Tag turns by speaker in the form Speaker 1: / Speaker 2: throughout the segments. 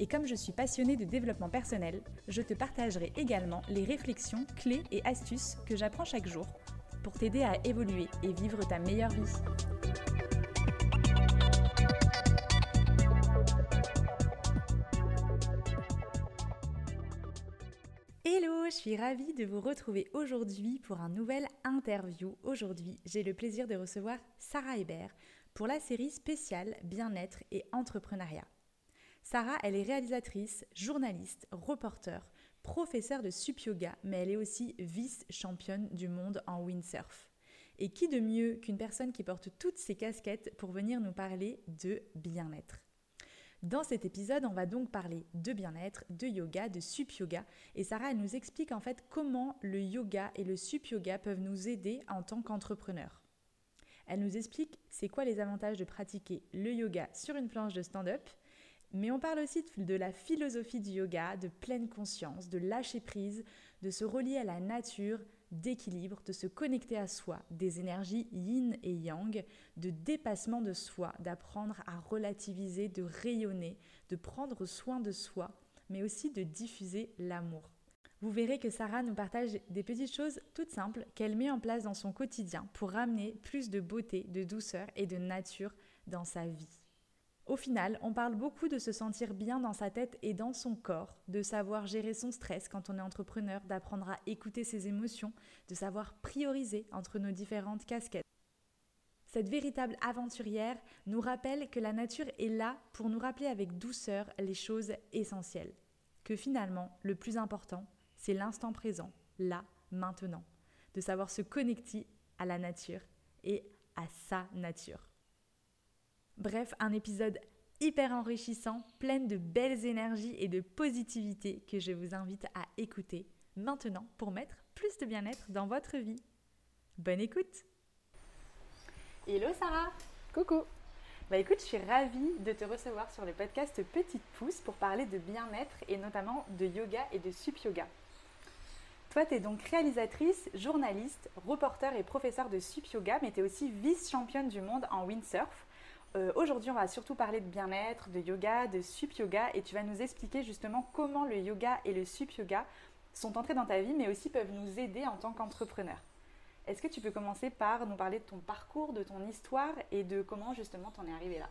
Speaker 1: Et comme je suis passionnée de développement personnel, je te partagerai également les réflexions, clés et astuces que j'apprends chaque jour pour t'aider à évoluer et vivre ta meilleure vie. Hello, je suis ravie de vous retrouver aujourd'hui pour un nouvel interview. Aujourd'hui, j'ai le plaisir de recevoir Sarah Hébert pour la série spéciale Bien-être et entrepreneuriat. Sarah, elle est réalisatrice, journaliste, reporter, professeure de sup yoga, mais elle est aussi vice-championne du monde en windsurf. Et qui de mieux qu'une personne qui porte toutes ces casquettes pour venir nous parler de bien-être? Dans cet épisode, on va donc parler de bien-être, de yoga, de sup yoga. Et Sarah, elle nous explique en fait comment le yoga et le sup yoga peuvent nous aider en tant qu'entrepreneur. Elle nous explique c'est quoi les avantages de pratiquer le yoga sur une planche de stand-up mais on parle aussi de la philosophie du yoga, de pleine conscience, de lâcher prise, de se relier à la nature, d'équilibre, de se connecter à soi, des énergies yin et yang, de dépassement de soi, d'apprendre à relativiser, de rayonner, de prendre soin de soi, mais aussi de diffuser l'amour. Vous verrez que Sarah nous partage des petites choses toutes simples qu'elle met en place dans son quotidien pour ramener plus de beauté, de douceur et de nature dans sa vie. Au final, on parle beaucoup de se sentir bien dans sa tête et dans son corps, de savoir gérer son stress quand on est entrepreneur, d'apprendre à écouter ses émotions, de savoir prioriser entre nos différentes casquettes. Cette véritable aventurière nous rappelle que la nature est là pour nous rappeler avec douceur les choses essentielles. Que finalement, le plus important, c'est l'instant présent, là, maintenant. De savoir se connecter à la nature et à sa nature. Bref, un épisode hyper enrichissant, plein de belles énergies et de positivité que je vous invite à écouter maintenant pour mettre plus de bien-être dans votre vie. Bonne écoute Hello Sarah
Speaker 2: Coucou
Speaker 1: Bah écoute, je suis ravie de te recevoir sur le podcast Petite Pouce pour parler de bien-être et notamment de yoga et de sup yoga. Toi, tu es donc réalisatrice, journaliste, reporter et professeur de sup yoga, mais tu es aussi vice-championne du monde en windsurf. Euh, aujourd'hui, on va surtout parler de bien-être, de yoga, de sup yoga, et tu vas nous expliquer justement comment le yoga et le sup yoga sont entrés dans ta vie, mais aussi peuvent nous aider en tant qu'entrepreneur. Est-ce que tu peux commencer par nous parler de ton parcours, de ton histoire et de comment justement t'en es arrivé là?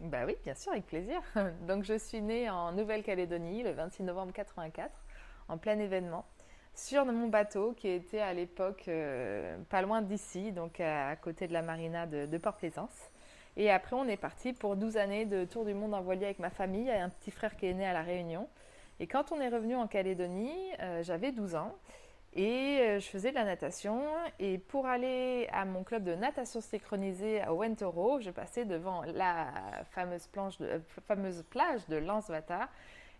Speaker 2: Bah oui, bien sûr, avec plaisir. Donc je suis née en Nouvelle-Calédonie le 26 novembre 84, en plein événement, sur mon bateau qui était à l'époque euh, pas loin d'ici, donc à, côté de la marina de Port-Plaisance. Et après, on est parti pour 12 années de tour du monde en voilier avec ma famille. A un petit frère qui est né à La Réunion. Et quand on est revenu en Calédonie, euh, j'avais 12 ans. Et euh, je faisais de la natation. Et pour aller à mon club de natation synchronisée à Wentoro, je passais devant la fameuse, euh, fameuse plage de Lansvata.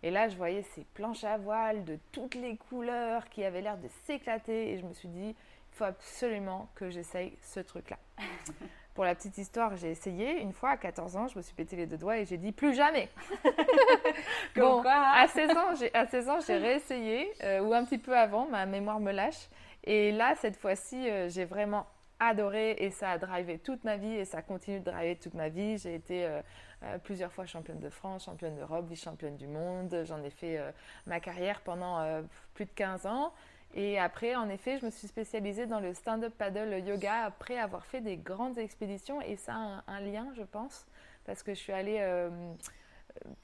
Speaker 2: Et là, je voyais ces planches à voile de toutes les couleurs qui avaient l'air de s'éclater. Et je me suis dit, il faut absolument que j'essaye ce truc-là. Pour la petite histoire, j'ai essayé une fois à 14 ans, je me suis pété les deux doigts et j'ai dit plus jamais. bon, à 16 ans, j'ai à 16 ans, j'ai réessayé euh, ou un petit peu avant, ma mémoire me lâche. Et là, cette fois-ci, euh, j'ai vraiment adoré et ça a drivé toute ma vie et ça continue de driver toute ma vie. J'ai été euh, plusieurs fois championne de France, championne d'Europe, vice-championne du monde. J'en ai fait ma carrière pendant plus de 15 ans. Et après, en effet, je me suis spécialisée dans le stand-up paddle yoga après avoir fait des grandes expéditions. Et ça a un, lien, je pense, parce que je suis allée euh,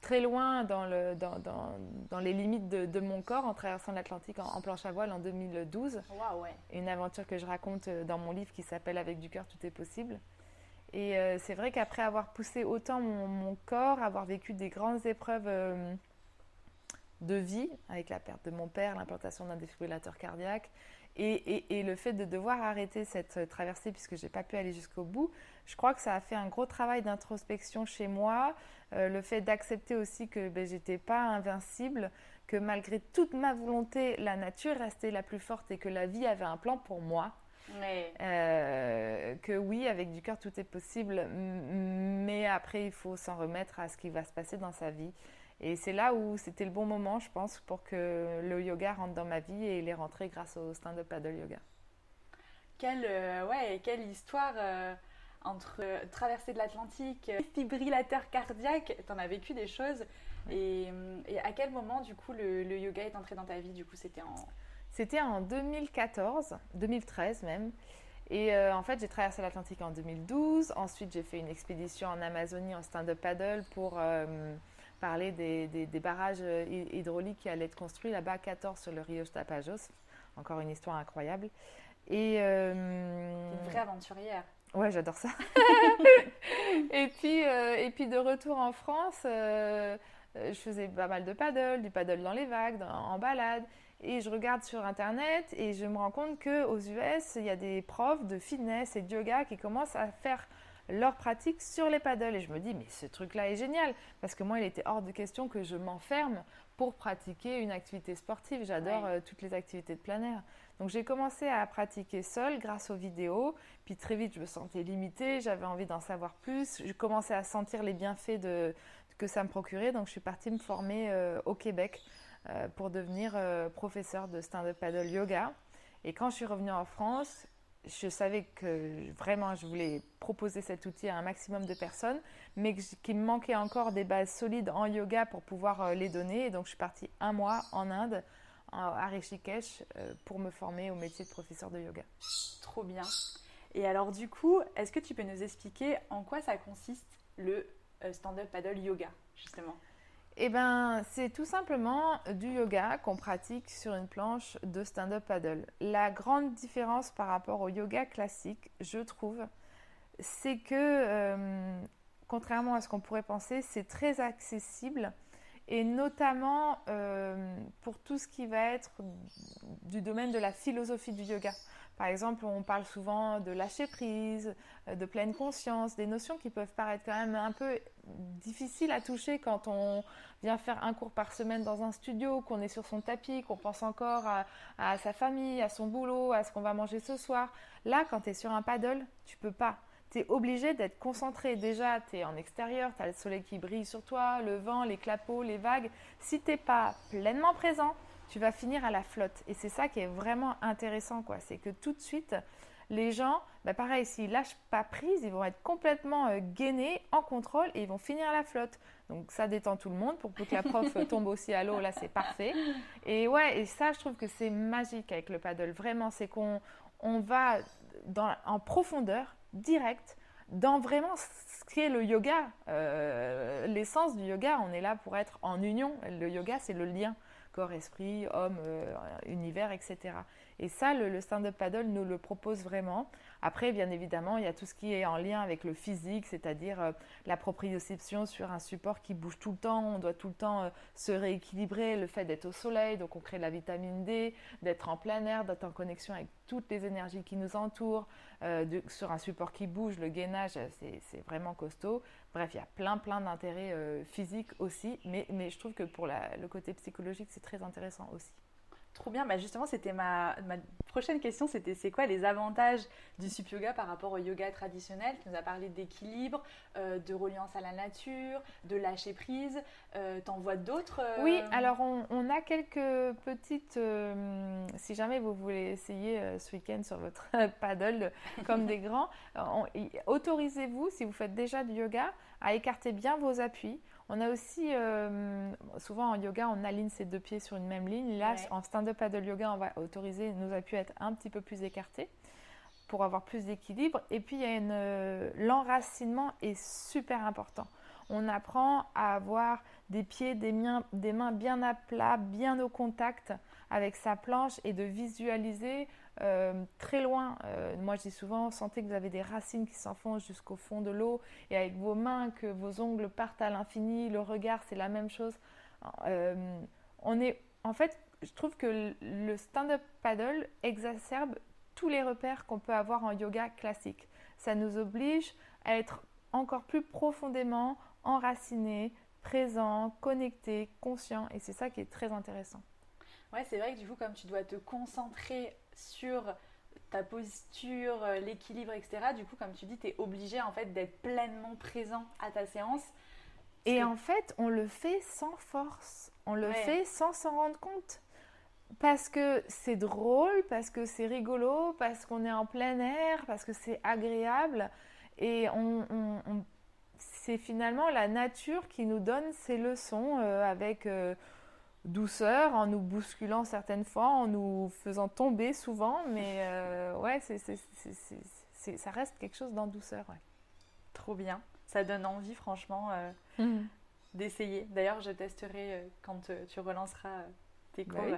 Speaker 2: très loin dans, le, dans, dans, dans les limites de, de, mon corps en traversant l'Atlantique en, planche à voile en 2012.
Speaker 1: ouais.
Speaker 2: Une aventure que je raconte euh, dans mon livre qui s'appelle Avec du cœur, tout est possible. Et euh, c'est vrai qu'après avoir poussé autant mon, mon, corps, avoir vécu des grandes épreuves de vie, avec la perte de mon père, l'implantation d'un défibrillateur cardiaque, et, le fait de devoir arrêter cette traversée puisque je n'ai pas pu aller jusqu'au bout, je crois que ça a fait un gros travail d'introspection chez moi, euh, le fait d'accepter aussi que ben, j'étais pas invincible, que malgré toute ma volonté, la nature restait la plus forte et que la vie avait un plan pour moi. Euh, que oui, avec du cœur, tout est possible, mais après, il faut s'en remettre à ce qui va se passer dans sa vie. Et c'est là où c'était le bon moment, je pense, pour que le yoga rentre dans ma vie et il est rentré grâce au stand-up paddle yoga.
Speaker 1: Quelle, euh, ouais, quelle histoire euh, entre traverser de l'Atlantique, fibrillateur cardiaque, tu en as vécu des choses. Et, à quel moment, du coup, le, le yoga est entré dans ta vie? Du coup, c'était en
Speaker 2: c'était en 2014, 2013 même. Et euh, en fait, j'ai traversé l'Atlantique en 2012. Ensuite, j'ai fait une expédition en Amazonie en stand-up paddle pour euh, parler des, barrages euh, hydrauliques qui allaient être construits là-bas à 14 sur le Rio Tapajos. Encore une histoire incroyable.
Speaker 1: Et une vraie aventurière.
Speaker 2: Ouais, j'adore ça. et puis, et puis de retour en France, je faisais pas mal de paddle, du paddle dans les vagues, en balade. Et je regarde sur Internet et je me rends compte qu'aux US, il y a des profs de fitness et de yoga qui commencent à faire leur pratique sur les paddles. Et je me dis, mais ce truc-là est génial. Parce que moi, il était hors de question que je m'enferme pour pratiquer une activité sportive. J'adore euh, toutes les activités de plein air. Donc j'ai commencé à pratiquer seule grâce aux vidéos. Puis très vite, je me sentais limitée. J'avais envie d'en savoir plus. Je commençais à sentir les bienfaits de, que ça me procurait. Donc je suis partie me former euh, au Québec euh, pour devenir professeur de stand-up paddle yoga. Et quand je suis revenue en France, je savais que vraiment je voulais proposer cet outil à un maximum de personnes, mais qu'il me manquait encore des bases solides en yoga pour pouvoir euh, les donner. Et donc je suis partie un mois en Inde, à Rishikesh, pour me former au métier de professeur de yoga.
Speaker 1: Trop bien. Et alors du coup, est-ce que tu peux nous expliquer en quoi ça consiste le stand-up paddle yoga, justement?
Speaker 2: Eh ben, c'est tout simplement du yoga qu'on pratique sur une planche de stand-up paddle. La grande différence par rapport au yoga classique, je trouve, c'est que, euh, contrairement à ce qu'on pourrait penser, c'est très accessible et notamment euh, pour tout ce qui va être du domaine de la philosophie du yoga. Par exemple, on parle souvent de lâcher prise, euh, de pleine conscience, des notions qui peuvent paraître quand même un peu difficiles à toucher quand on vient faire un cours par semaine dans un studio, qu'on est sur son tapis, qu'on pense encore à, sa famille, à son boulot, à ce qu'on va manger ce soir. Là, quand tu es sur un paddle, tu peux pas. Tu es obligé d'être concentré. Déjà, tu es en extérieur, tu as le soleil qui brille sur toi, le vent, les clapots, les vagues. Si tu n'es pas pleinement présent, tu vas finir à la flotte. Et c'est ça qui est vraiment intéressant, quoi. C'est que tout de suite, les gens, bah pareil, s'ils lâchent pas prise, ils vont être complètement euh, gainés, en contrôle et ils vont finir à la flotte. Donc ça détend tout le monde pour que la prof tombe aussi à l'eau, là c'est parfait. Et ouais, et ça je trouve que c'est magique avec le paddle. Vraiment, c'est qu'on on va dans, en profondeur, direct, dans vraiment ce qui est le yoga. Euh, l'essence du yoga, on est là pour être en union. Le yoga, c'est le lien corps-esprit, homme, euh, univers, etc. Et ça, le, stand-up paddle nous le propose vraiment. Après, bien évidemment, il y a tout ce qui est en lien avec le physique, c'est-à-dire euh, la proprioception sur un support qui bouge tout le temps. On doit tout le temps euh, se rééquilibrer, le fait d'être au soleil, donc on crée de la vitamine D, d'être en plein air, d'être en connexion avec toutes les énergies qui nous entourent. sur un support qui bouge, le gainage, c'est vraiment costaud. Bref, il y a plein, plein d'intérêts euh, physiques aussi, mais, je trouve que pour le côté psychologique, c'est très intéressant aussi.
Speaker 1: Trop bien, bah justement, c'était ma, ma, prochaine question, c'était c'est quoi les avantages du sup yoga par rapport au yoga traditionnel? Tu nous as parlé d'équilibre, euh, de reliance à la nature, de lâcher prise. Euh, T'en vois d'autres euh?
Speaker 2: Oui, alors on, on, a quelques petites. si jamais vous voulez essayer ce week-end sur votre paddle comme des grands, autorisez-vous, si vous faites déjà du yoga, à écarter bien vos appuis. On a aussi, euh, souvent en yoga, on aligne ses deux pieds sur une même ligne. Là, en stand-up paddle yoga, on va autoriser nos appuis à être un petit peu plus écartés pour avoir plus d'équilibre. Et puis, il y a une, euh, l'enracinement est super important. On apprend à avoir des pieds, des des mains bien à plat, bien au contact avec sa planche et de visualiser euh, très loin. Euh, moi, je dis souvent, sentez que vous avez des racines qui s'enfoncent jusqu'au fond de l'eau et avec vos mains, que vos ongles partent à l'infini. Le regard, c'est la même chose. Euh, on est, en fait, je trouve que le stand-up paddle exacerbe tous les repères qu'on peut avoir en yoga classique. Ça nous oblige à être encore plus profondément enracinés, présent, connecté, conscient. Et c'est ça qui est très intéressant.
Speaker 1: Ouais, c'est vrai que du coup, comme tu dois te concentrer sur ta posture, euh, l'équilibre, etc., du coup, comme tu dis, tu es obligé en fait d'être pleinement présent à ta séance.
Speaker 2: Et en fait, on le fait sans force. On le fait sans s'en rendre compte. Parce que c'est drôle, parce que c'est rigolo, parce qu'on est en plein air, parce que c'est agréable. Et on, c'est finalement la nature qui nous donne ces leçons euh, avec euh, douceur, en nous bousculant certaines fois, en nous faisant tomber souvent. Mais euh, ouais, c'est, ça reste quelque chose d'en douceur.
Speaker 1: Trop bien. Ça donne envie, franchement, mhm. d'essayer. D'ailleurs, je testerai quand tu relanceras tes bah cours.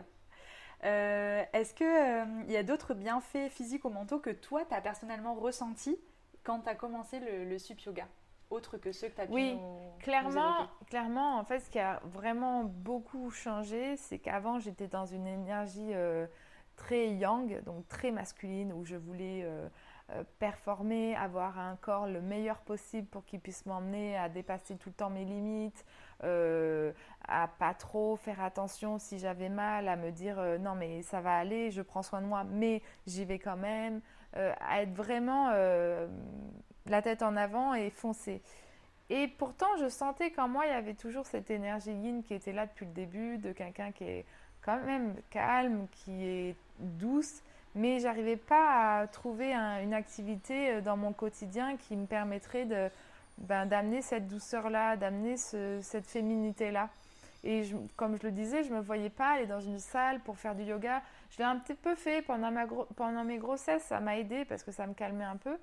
Speaker 1: est-ce qu'il il y a d'autres bienfaits physiques ou mentaux que toi, tu as personnellement ressenti quand tu as commencé le, le sup yoga? Autre que ceux que tu as pu
Speaker 2: Oui, clairement, clairement, en fait, ce qui a vraiment beaucoup changé, c'est qu'avant, j'étais dans une énergie euh, très yang, donc très masculine, où je voulais euh, euh, performer, avoir un corps le meilleur possible pour qu'il puisse m'emmener à dépasser tout le temps mes limites, à pas trop faire attention si j'avais mal, à me dire non mais ça va aller, je prends soin de moi, mais j'y vais quand même, à être vraiment la tête en avant et foncer. Et pourtant, je sentais qu'en moi, il y avait toujours cette énergie yin qui était là depuis le début, de quelqu'un qui est quand même calme, qui est douce, mais j'arrivais pas à trouver une activité euh, dans mon quotidien qui me permettrait de, ben, d'amener cette douceur-là, d'amener cette féminité-là. Et comme je le disais, je ne me voyais pas aller dans une salle pour faire du yoga. Je l'ai un petit peu fait pendant, ma pendant mes grossesses, ça m'a aidé parce que ça me calmait un peu.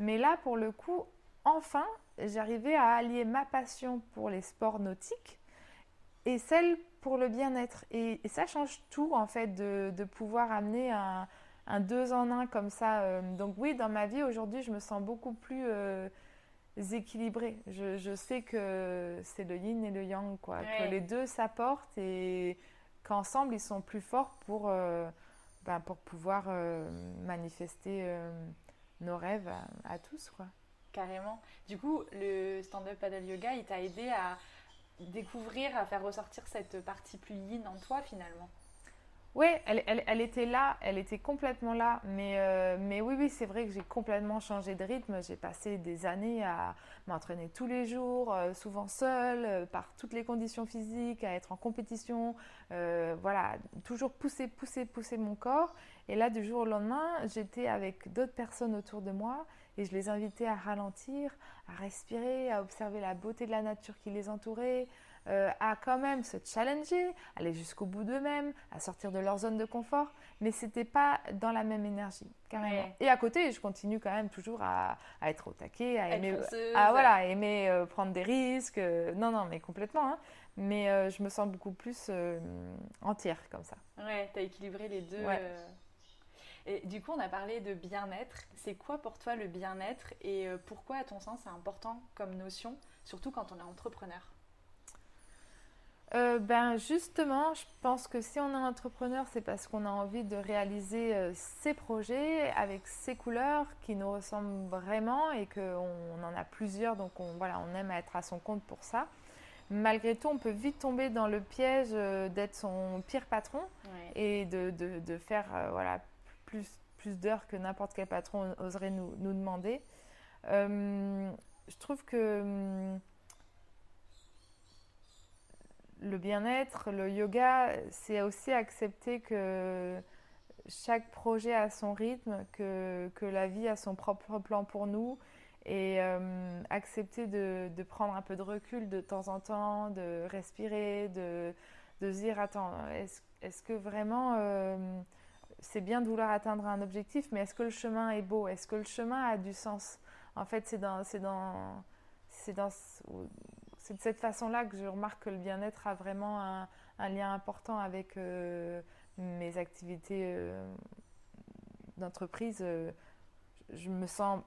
Speaker 2: Mais là, pour le coup, enfin, j'arrivais à allier ma passion pour les sports nautiques et celle pour le bien-être. Et, ça change tout, en fait, de, pouvoir amener un, deux en un comme ça. Euh. donc oui, dans ma vie, aujourd'hui, je me sens beaucoup plus euh, équilibrée. Je, sais que c'est le yin et le yang, quoi. Que les deux s'apportent et qu'ensemble, ils sont plus forts pour, euh, ben, pour pouvoir manifester nos rêves à, tous, quoi.
Speaker 1: Carrément. Du coup, le stand-up paddle yoga, il t'a aidé à découvrir, à faire ressortir cette partie plus yin en toi, finalement?
Speaker 2: Oui, elle, était là, elle était complètement là. Mais, euh, mais oui, oui, c'est vrai que j'ai complètement changé de rythme. J'ai passé des années à m'entraîner tous les jours, euh, souvent seule, euh, par toutes les conditions physiques, à être en compétition. voilà, toujours pousser, pousser, pousser mon corps. Et là, du jour au lendemain, j'étais avec d'autres personnes autour de moi et je les invitais à ralentir, à respirer, à observer la beauté de la nature qui les entourait, euh, à quand même se challenger, aller jusqu'au bout d'eux-mêmes, à sortir de leur zone de confort, mais c'était pas dans la même énergie, carrément. Et à côté, je continue quand même toujours à, être au taquet, à aimer, à, voilà, aimer euh, prendre des risques. Euh, non, non, mais complètement. Hein. mais je me sens beaucoup plus entière comme ça.
Speaker 1: Ouais, tu as équilibré les deux. Et du coup, on a parlé de bien-être. C'est quoi pour toi le bien-être et pourquoi, à ton sens, c'est important comme notion, surtout quand on est entrepreneur?
Speaker 2: Euh, ben justement, je pense que si on est entrepreneur, c'est parce qu'on a envie de réaliser euh, ses projets avec ses couleurs qui nous ressemblent vraiment et qu'on en a plusieurs, donc on, voilà, on aime être à son compte pour ça. Malgré tout, on peut vite tomber dans le piège euh, d'être son pire patron et de, de, de faire voilà, plus, plus d'heures que n'importe quel patron oserait nous, nous demander. je trouve que hum, le bien-être, le yoga, c'est aussi accepter que chaque projet a son rythme, que, la vie a son propre plan pour nous et euh, accepter de, prendre un peu de recul de temps en temps, de respirer, de, de se dire attends, est-ce que vraiment euh, c'est bien de vouloir atteindre un objectif, mais est-ce que le chemin est beau? Est-ce que le chemin a du sens? En fait, c'est dans, dans c'est de cette façon-là que je remarque que le bien-être a vraiment un, lien important avec euh, mes activités euh, d'entreprise. Euh, je me sens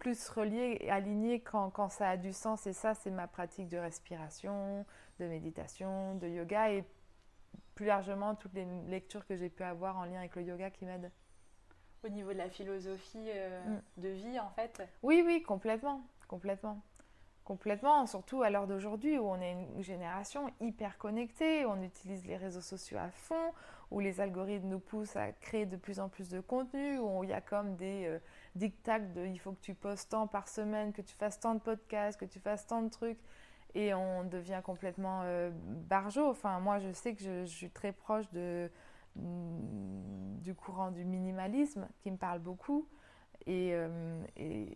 Speaker 2: plus reliée et alignée quand, quand, ça a du sens. Et ça, c'est ma pratique de respiration, de méditation, de yoga et plus largement toutes les lectures que j'ai pu avoir en lien avec le yoga qui m'aident.
Speaker 1: Au niveau de la philosophie mm. de vie, en fait
Speaker 2: Oui, oui, complètement. Complètement. Complètement, surtout à l'heure d'aujourd'hui où on est une génération hyper connectée, on utilise les réseaux sociaux à fond, où les algorithmes nous poussent à créer de plus en plus de contenu, où il y a comme des euh, dictats de il faut que tu postes tant par semaine, que tu fasses tant de podcasts, que tu fasses tant de trucs, et on devient complètement euh. Enfin, moi, je sais que je, suis très proche mm, du courant du minimalisme qui me parle beaucoup. Euh, et,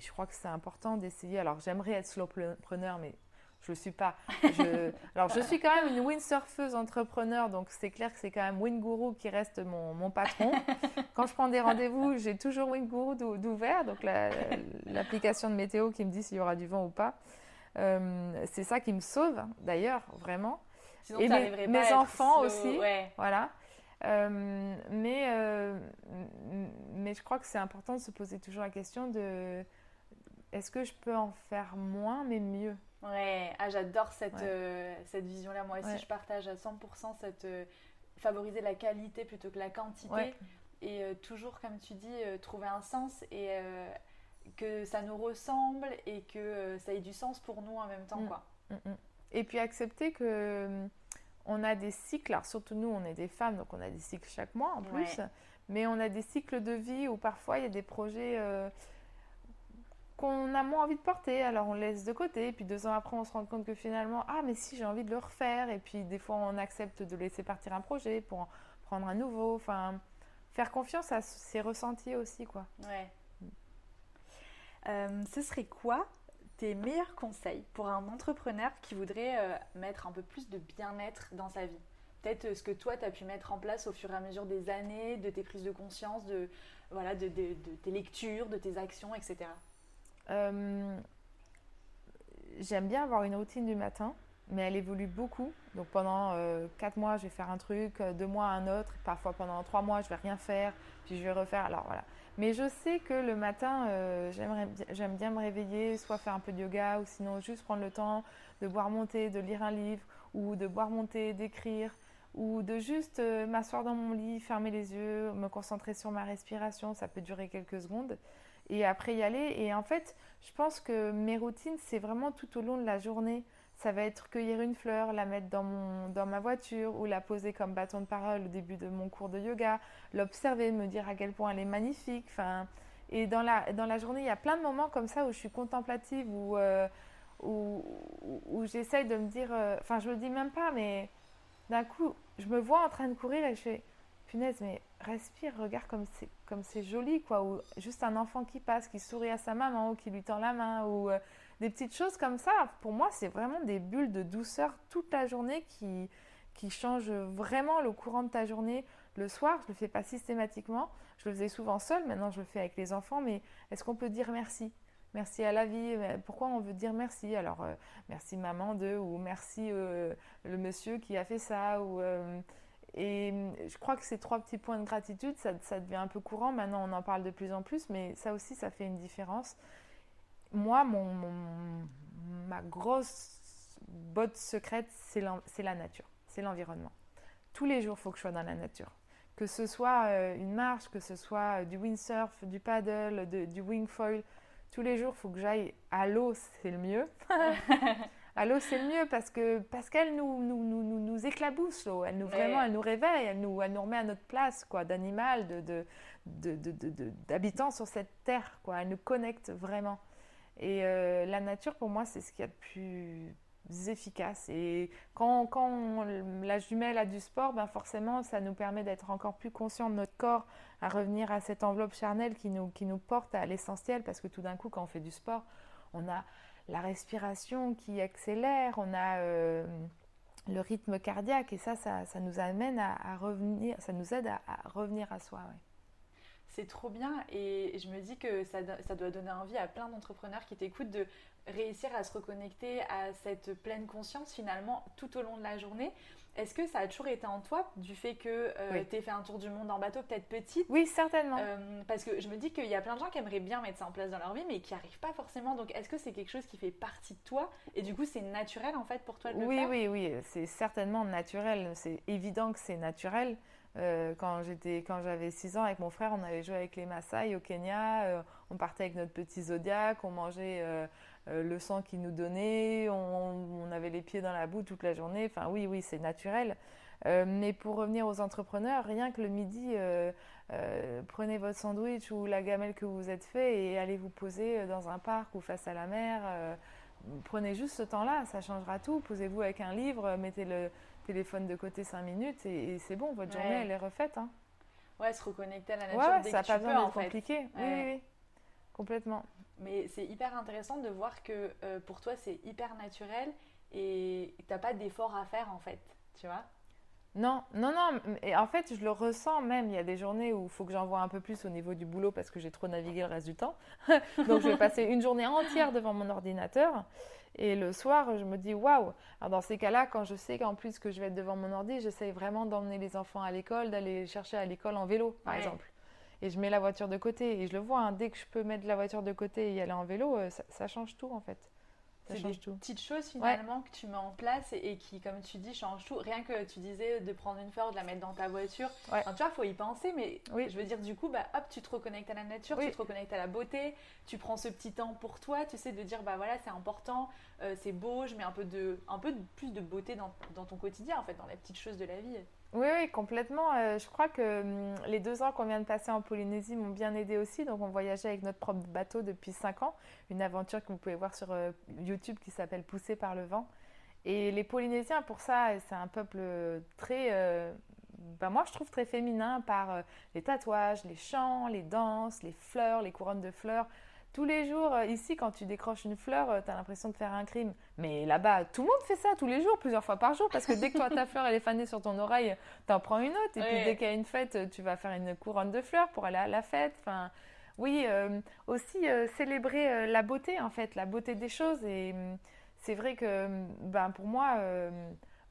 Speaker 2: je crois que c'est important d'essayer. Alors, j'aimerais être slowpreneur, mais je ne le suis pas. alors, je suis quand même une windsurfeuse entrepreneur, donc c'est clair que c'est quand même Winguru qui reste mon, mon patron. Quand je prends des rendez-vous, j'ai toujours Winguru d'ouvert, donc l'application de météo qui me dit s'il y aura du vent ou pas. Euh, c'est ça qui me sauve, d'ailleurs, vraiment.
Speaker 1: et mes,
Speaker 2: enfants aussi. Voilà. Euh, mais, euh, mais je crois que c'est important de se poser toujours la question de est-ce que je peux en faire moins mais mieux?
Speaker 1: Ouais, ah, j'adore cette, euh, cette vision-là. Moi aussi, je partage à 100% cette favoriser la qualité plutôt que la quantité. Et toujours, comme tu dis, trouver un sens et que ça nous ressemble et que ça ait du sens pour nous en même temps. Mm. Quoi. Mm,
Speaker 2: mm. Et puis accepter que on a des cycles, alors surtout nous, on est des femmes, donc on a des cycles chaque mois en plus, mais on a des cycles de vie où parfois il y a des projets euh, qu'on a moins envie de porter, alors on laisse de côté, et puis deux ans après on se rend compte que finalement, ah mais si j'ai envie de le refaire, et puis des fois on accepte de laisser partir un projet pour en prendre un nouveau, enfin faire confiance à ses ressentis aussi quoi.
Speaker 1: Ouais. Euh, ce serait quoi tes meilleurs conseils pour un entrepreneur qui voudrait euh, mettre un peu plus de bien-être dans sa vie? Peut-être euh, ce que toi, tu as pu mettre en place au fur et à mesure des années, de tes prises de conscience, de, voilà, de, tes lectures, de tes actions, etc.
Speaker 2: Euh, j'aime bien avoir une routine du matin, mais elle évolue beaucoup. Donc pendant quatre mois, je vais faire un truc, deux mois un autre, parfois pendant trois mois, je vais rien faire, puis je vais refaire. Alors voilà, mais je sais que le matin, euh, j'aime bien me réveiller, soit faire un peu de yoga, ou sinon juste prendre le temps de boire mon thé, de lire un livre, ou de boire mon thé, d'écrire, ou de juste euh, m'asseoir dans mon lit, fermer les yeux, me concentrer sur ma respiration. Ça peut durer quelques secondes. Et après y aller. Et en fait, je pense que mes routines, c'est vraiment tout au long de la journée. Ça va être cueillir une fleur, la mettre dans, mon, dans ma voiture ou la poser comme bâton de parole au début de mon cours de yoga, l'observer, me dire à quel point elle est magnifique. Et dans la, dans la journée, il y a plein de moments comme ça où je suis contemplative, où, euh, j'essaye de me dire, euh, enfin je me dis même pas, mais d'un coup, je me vois en train de courir et je fais, punaise, mais respire, regarde comme c'est, comme c'est joli, quoi. Ou juste un enfant qui passe, qui sourit à sa maman, ou qui lui tend la main, ou... Euh, des petites choses comme ça, pour moi, c'est vraiment des bulles de douceur toute la journée qui, qui changent vraiment le courant de ta journée. Le soir, je ne le fais pas systématiquement. Je le faisais souvent seul, maintenant je le fais avec les enfants. Mais est-ce qu'on peut dire merci? Merci à la vie. Pourquoi on veut dire merci? Alors, euh, merci maman de, ou merci euh, le monsieur qui a fait ça. Ou, euh, et je crois que ces trois petits points de gratitude, ça devient un peu courant. Maintenant, on en parle de plus en plus, mais ça aussi, ça fait une différence moi, mon, ma grosse botte secrète, c'est la nature, c'est l'environnement. Tous les jours, il faut que je sois dans la nature. Que ce soit euh, une marche, que ce soit euh, du windsurf, du paddle, du wingfoil, tous les jours, il faut que j'aille à l'eau, c'est le mieux. à l'eau, c'est le mieux parce que parce qu'elle nous, nous, nous, nous, éclabousse, l'eau. Elle nous, vraiment, elle nous réveille, elle nous, elle nous remet à notre place, quoi, d'animal, de, d'habitants de, de, sur cette terre, quoi. Elle nous connecte vraiment. Et euh, la nature, pour moi, c'est ce qu'il y a de plus efficace. Et quand, la jumelle a du sport, ben forcément, ça nous permet d'être encore plus conscient de notre corps, à revenir à cette enveloppe charnelle qui nous, porte à l'essentiel, parce que tout d'un coup, quand on fait du sport, on a la respiration qui accélère, on a euh, le rythme cardiaque, et ça, ça nous amène à, revenir, ça nous aide à, revenir à soi.
Speaker 1: C'est trop bien et je me dis que ça, ça doit donner envie à plein d'entrepreneurs qui t'écoutent de réussir à se reconnecter à cette pleine conscience finalement tout au long de la journée. Est-ce que ça a toujours été en toi du fait que euh, tu aies fait un tour du monde en bateau peut-être petite?
Speaker 2: Oui, certainement.
Speaker 1: Euh, parce que je me dis qu'il y a plein de gens qui aimeraient bien mettre ça en place dans leur vie mais qui n'y arrivent pas forcément. Donc est-ce que c'est quelque chose qui fait partie de toi? Et du coup c'est naturel en fait pour toi de le
Speaker 2: oui,
Speaker 1: faire?
Speaker 2: Oui, oui, oui, c'est certainement naturel. C'est évident que c'est naturel. Euh, quand j'avais 6 ans avec mon frère, on avait joué avec les Maasai au Kenya. Euh, on partait avec notre petit zodiaque, on mangeait euh, le sang qu'il nous donnait, on, avait les pieds dans la boue toute la journée. Enfin, oui, oui, c'est naturel. mais pour revenir aux entrepreneurs, rien que le midi, prenez votre sandwich ou la gamelle que vous vous êtes fait et allez vous poser dans un parc ou face à la mer. prenez juste ce temps-là, ça changera tout. Posez-vous avec un livre, mettez le téléphone de côté 5 minutes et, c'est bon, votre journée, elle est refaite. Hein.
Speaker 1: Ouais, se reconnecter à la nature
Speaker 2: ouais,
Speaker 1: dès
Speaker 2: ça
Speaker 1: n'a pas
Speaker 2: besoin d'être compliqué. Oui, oui, oui, complètement.
Speaker 1: Mais c'est hyper intéressant de voir que euh, pour toi, c'est hyper naturel et tu n'as pas d'effort à faire en fait, tu vois
Speaker 2: non, non, non. Et en fait, je le ressens même. Il y a des journées où il faut que j'envoie un peu plus au niveau du boulot parce que j'ai trop navigué le reste du temps. Donc, je vais passer une journée entière devant mon ordinateur. Et le soir, je me dis waouh. Alors dans ces cas-là, quand je sais qu'en plus que je vais être devant mon ordi, j'essaie vraiment d'emmener les enfants à l'école, d'aller chercher à l'école en vélo, par exemple. Et je mets la voiture de côté. Et je le vois, hein, dès que je peux mettre la voiture de côté et y aller en vélo, euh, ça change tout en fait.
Speaker 1: C'est des petites choses finalement que tu mets en place et, qui, comme tu dis, changent tout. Rien que tu disais de prendre une fleur, de la mettre dans ta voiture. tu vois, il faut y penser, mais oui. je veux dire, du coup, bah, hop, tu te reconnectes à la nature, tu te reconnectes à la beauté, tu prends ce petit temps pour toi, tu sais, de dire, bah voilà, c'est important, euh, c'est beau, je mets un peu, de, un peu plus de beauté dans, dans ton quotidien, en fait, dans les petites choses de la vie.
Speaker 2: Oui, oui, complètement. Euh, je crois que hum, les deux ans qu'on vient de passer en Polynésie m'ont bien aidé aussi. Donc, on voyageait avec notre propre bateau depuis cinq ans. Une aventure que vous pouvez voir sur euh, YouTube qui s'appelle Poussé par le vent. Et les Polynésiens, pour ça, c'est un peuple très, euh, ben moi je trouve très féminin par les tatouages, les chants, les danses, les fleurs, les couronnes de fleurs. Tous les jours, euh, ici, quand tu décroches une fleur, euh, tu as l'impression de faire un crime. Mais là-bas, tout le monde fait ça tous les jours, plusieurs fois par jour, parce que dès que toi, ta fleur, elle est fanée sur ton oreille, tu en prends une autre. Et puis dès qu'il y a une fête, tu vas faire une couronne de fleurs pour aller à la fête. Enfin, oui, euh, aussi célébrer la beauté, en fait, la beauté des choses. Et hum, c'est vrai que hum, ben, pour moi,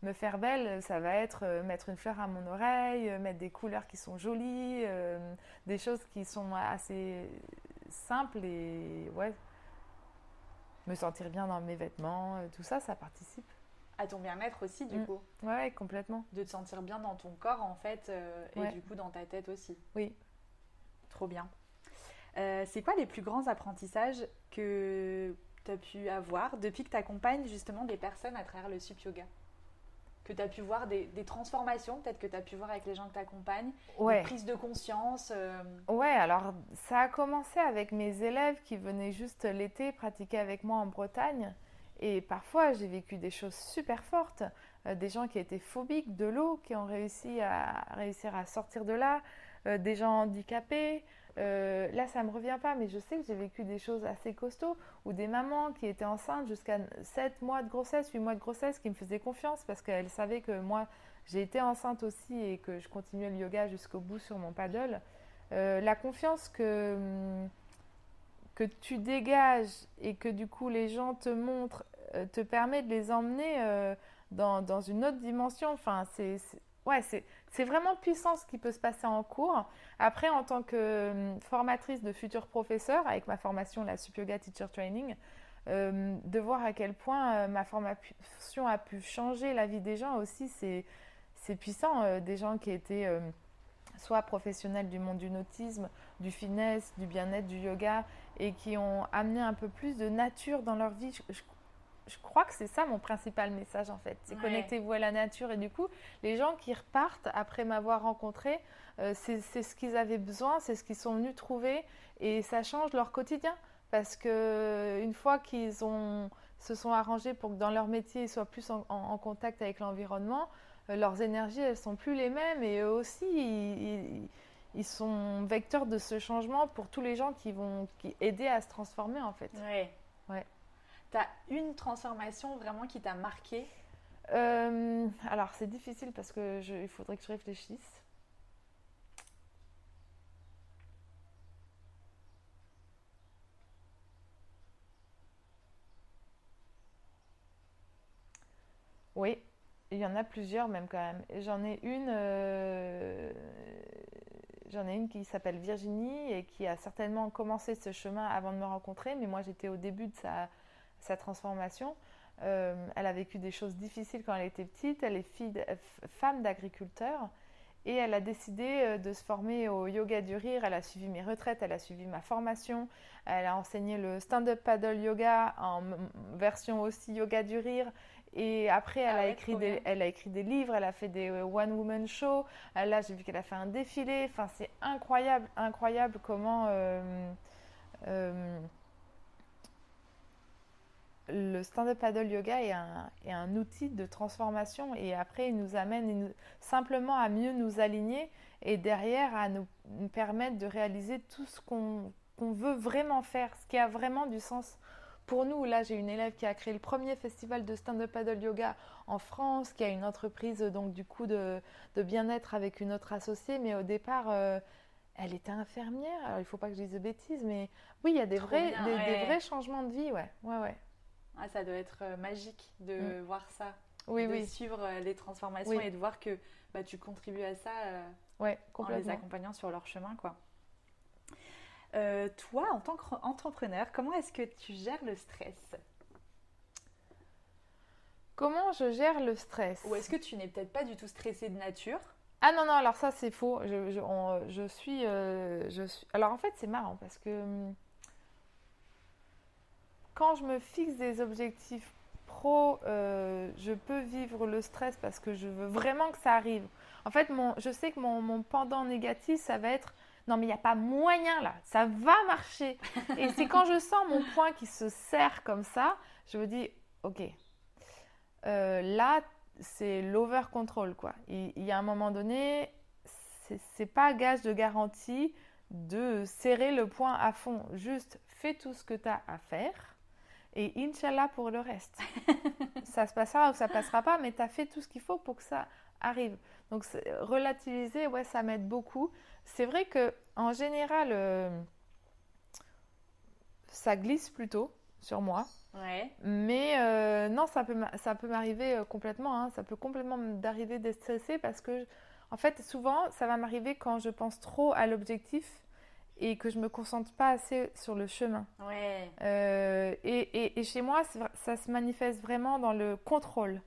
Speaker 2: me faire belle, ça va être mettre une fleur à mon oreille, mettre des couleurs qui sont jolies, des choses qui sont assez simple et ouais, me sentir bien dans mes vêtements, euh, tout ça, ça participe.
Speaker 1: À ton bien-être aussi, du
Speaker 2: mm.
Speaker 1: coup.
Speaker 2: Ouais, complètement.
Speaker 1: De te sentir bien dans ton corps, en fait, euh, et du coup dans ta tête aussi.
Speaker 2: Oui.
Speaker 1: Trop bien. Euh, c'est quoi les plus grands apprentissages que tu as pu avoir depuis que tu accompagnes justement des personnes à travers le sup yoga? Que tu as pu voir des, transformations, peut-être que tu as pu voir avec les gens que tu accompagnes,
Speaker 2: ouais.
Speaker 1: des prises de conscience euh.
Speaker 2: Ouais, alors ça a commencé avec mes élèves qui venaient juste l'été pratiquer avec moi en Bretagne. Et parfois, j'ai vécu des choses super fortes. Euh, des gens qui étaient phobiques de l'eau, qui ont réussi à, réussir à sortir de là. Euh, des gens handicapés, euh, là, ça ne me revient pas, mais je sais que j'ai vécu des choses assez costauds ou des mamans qui étaient enceintes jusqu'à 7 mois de grossesse, 8 mois de grossesse, qui me faisaient confiance parce qu'elles savaient que moi, j'ai été enceinte aussi et que je continuais le yoga jusqu'au bout sur mon paddle. Euh, la confiance que, hum, que tu dégages et que du coup les gens te montrent euh, te permet de les emmener dans, dans, une autre dimension. Enfin, c'est ouais, c'est vraiment puissant ce qui peut se passer en cours. Après, en tant que hum, formatrice de futurs professeurs, avec ma formation, la Sup Yoga Teacher Training, euh, de voir à quel point euh, ma formation a pu changer la vie des gens aussi, c'est puissant. Euh, des gens qui étaient soit professionnels du monde du nautisme, du fitness, du bien-être, du yoga, et qui ont amené un peu plus de nature dans leur vie. Crois que c'est ça mon principal message en fait. C'est connectez-vous à la nature et du coup, les gens qui repartent après m'avoir rencontré, euh, c'est ce qu'ils avaient besoin, c'est ce qu'ils sont venus trouver et ça change leur quotidien parce que une fois qu'ils ont se sont arrangés pour que dans leur métier ils soient plus en, contact avec l'environnement, euh, leurs énergies elles sont plus les mêmes et eux aussi ils, ils, sont vecteurs de ce changement pour tous les gens qui vont qui aider à se transformer en fait.
Speaker 1: Ouais. Tu as une transformation vraiment qui t'a marqué
Speaker 2: euh, Alors, c'est difficile parce que il faudrait que je réfléchisse. Oui, il y en a plusieurs même quand même. J'en ai une, euh, j'en ai une qui s'appelle Virginie et qui a certainement commencé ce chemin avant de me rencontrer, mais moi j'étais au début de sa, sa transformation. Euh, elle a vécu des choses difficiles quand elle était petite. Elle est fille femme d'agriculteur. Et elle a décidé de se former au yoga du rire. Elle a suivi mes retraites, elle a suivi ma formation. Elle a enseigné le stand-up paddle yoga en version aussi yoga du rire. Et après, elle, ah a écrit des, elle a écrit des livres, elle a fait des one-woman shows. Là, j'ai vu qu'elle a fait un défilé. Enfin, c'est incroyable, incroyable comment le stand-up paddle yoga est un, est un, outil de transformation et après il nous amène simplement à mieux nous aligner et derrière à nous, permettre de réaliser tout ce qu'on veut vraiment faire, ce qui a vraiment du sens pour nous. Là, j'ai une élève qui a créé le premier festival de stand-up paddle yoga en France, qui a une entreprise donc du coup de, de bien-être avec une autre associée, mais au départ, euh, elle était infirmière. Alors, il ne faut pas que je dise de bêtises, mais oui, il y a des, vrais, des, vrais changements de vie, ouais, ouais, ouais.
Speaker 1: Ah, ça doit être euh, magique de mm. voir ça.
Speaker 2: Oui,
Speaker 1: de suivre euh, les transformations et de voir que bah, tu contribues à ça euh,
Speaker 2: ouais,
Speaker 1: en les accompagnant sur leur chemin. Quoi. toi, en tant qu'entrepreneur, comment est-ce que tu gères le stress?
Speaker 2: Comment je gère le stress?
Speaker 1: Ou est-ce que tu n'es peut-être pas du tout stressée de nature?
Speaker 2: Ah non, non, alors ça c'est faux. Je, je, je suis, je suis. Alors en fait, c'est marrant parce que hum, quand je me fixe des objectifs pro, euh, je peux vivre le stress parce que je veux vraiment que ça arrive. En fait, mon, je sais que mon, pendant négatif, ça va être non, mais il n'y a pas moyen là, ça va marcher. Et c'est quand je sens mon point qui se serre comme ça, je me dis ok, euh, là, c'est l'over control quoi. Il, il, y a un moment donné, c'est pas gage de garantie de serrer le point à fond. Juste fais tout ce que tu as à faire et Inch'Allah pour le reste. ça se passera ou ça passera pas, mais tu as fait tout ce qu'il faut pour que ça arrive. Donc relativiser, ouais, ça m'aide beaucoup. C'est vrai que en général, euh, ça glisse plutôt sur moi.
Speaker 1: Ouais.
Speaker 2: Mais euh, non, ça peut, ça peut m'arriver euh, complètement. Hein. Ça peut complètement d'arriver d'être stressé parce que, en fait, souvent, ça va m'arriver quand je pense trop à l'objectif et que je me concentre pas assez sur le chemin.
Speaker 1: Ouais.
Speaker 2: Euh, et, et, chez moi, ça se manifeste vraiment dans le contrôle.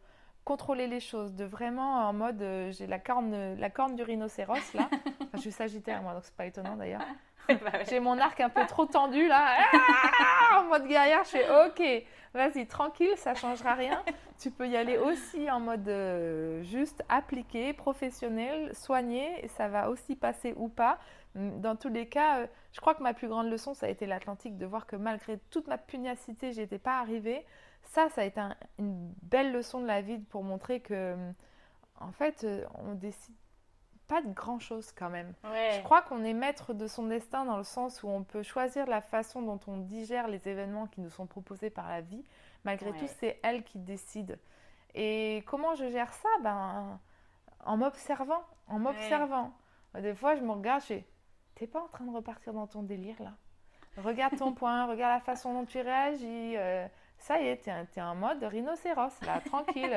Speaker 2: Contrôler les choses, de vraiment en mode, euh, j'ai la corne, la corne du rhinocéros là. je suis sagittaire moi, donc c'est pas étonnant d'ailleurs. Bah j'ai mon arc un peu trop tendu là, ah, en mode guerrière. Je fais ok, vas-y tranquille, ça changera rien. Tu peux y aller aussi en mode euh, juste appliqué, professionnel, soigné, et ça va aussi passer ou pas. Dans tous les cas, euh, je crois que ma plus grande leçon, ça a été l'Atlantique, de voir que malgré toute ma pugnacité, je n'étais pas arrivée. Ça, ça a été une belle leçon de la vie pour montrer que, euh, en fait, euh, on décide pas de grand chose quand même. Je crois qu'on est maître de son destin dans le sens où on peut choisir la façon dont on digère les événements qui nous sont proposés par la vie. Malgré tout, c'est elle qui décide. Et comment je gère ça? Ben, En m'observant. En m'observant. Des fois, je me regarde, je fais T'es pas en train de repartir dans ton délire là Regarde ton point, regarde la façon dont tu réagis. Euh, ça y est, t'es, es en mode rhinocéros là, tranquille.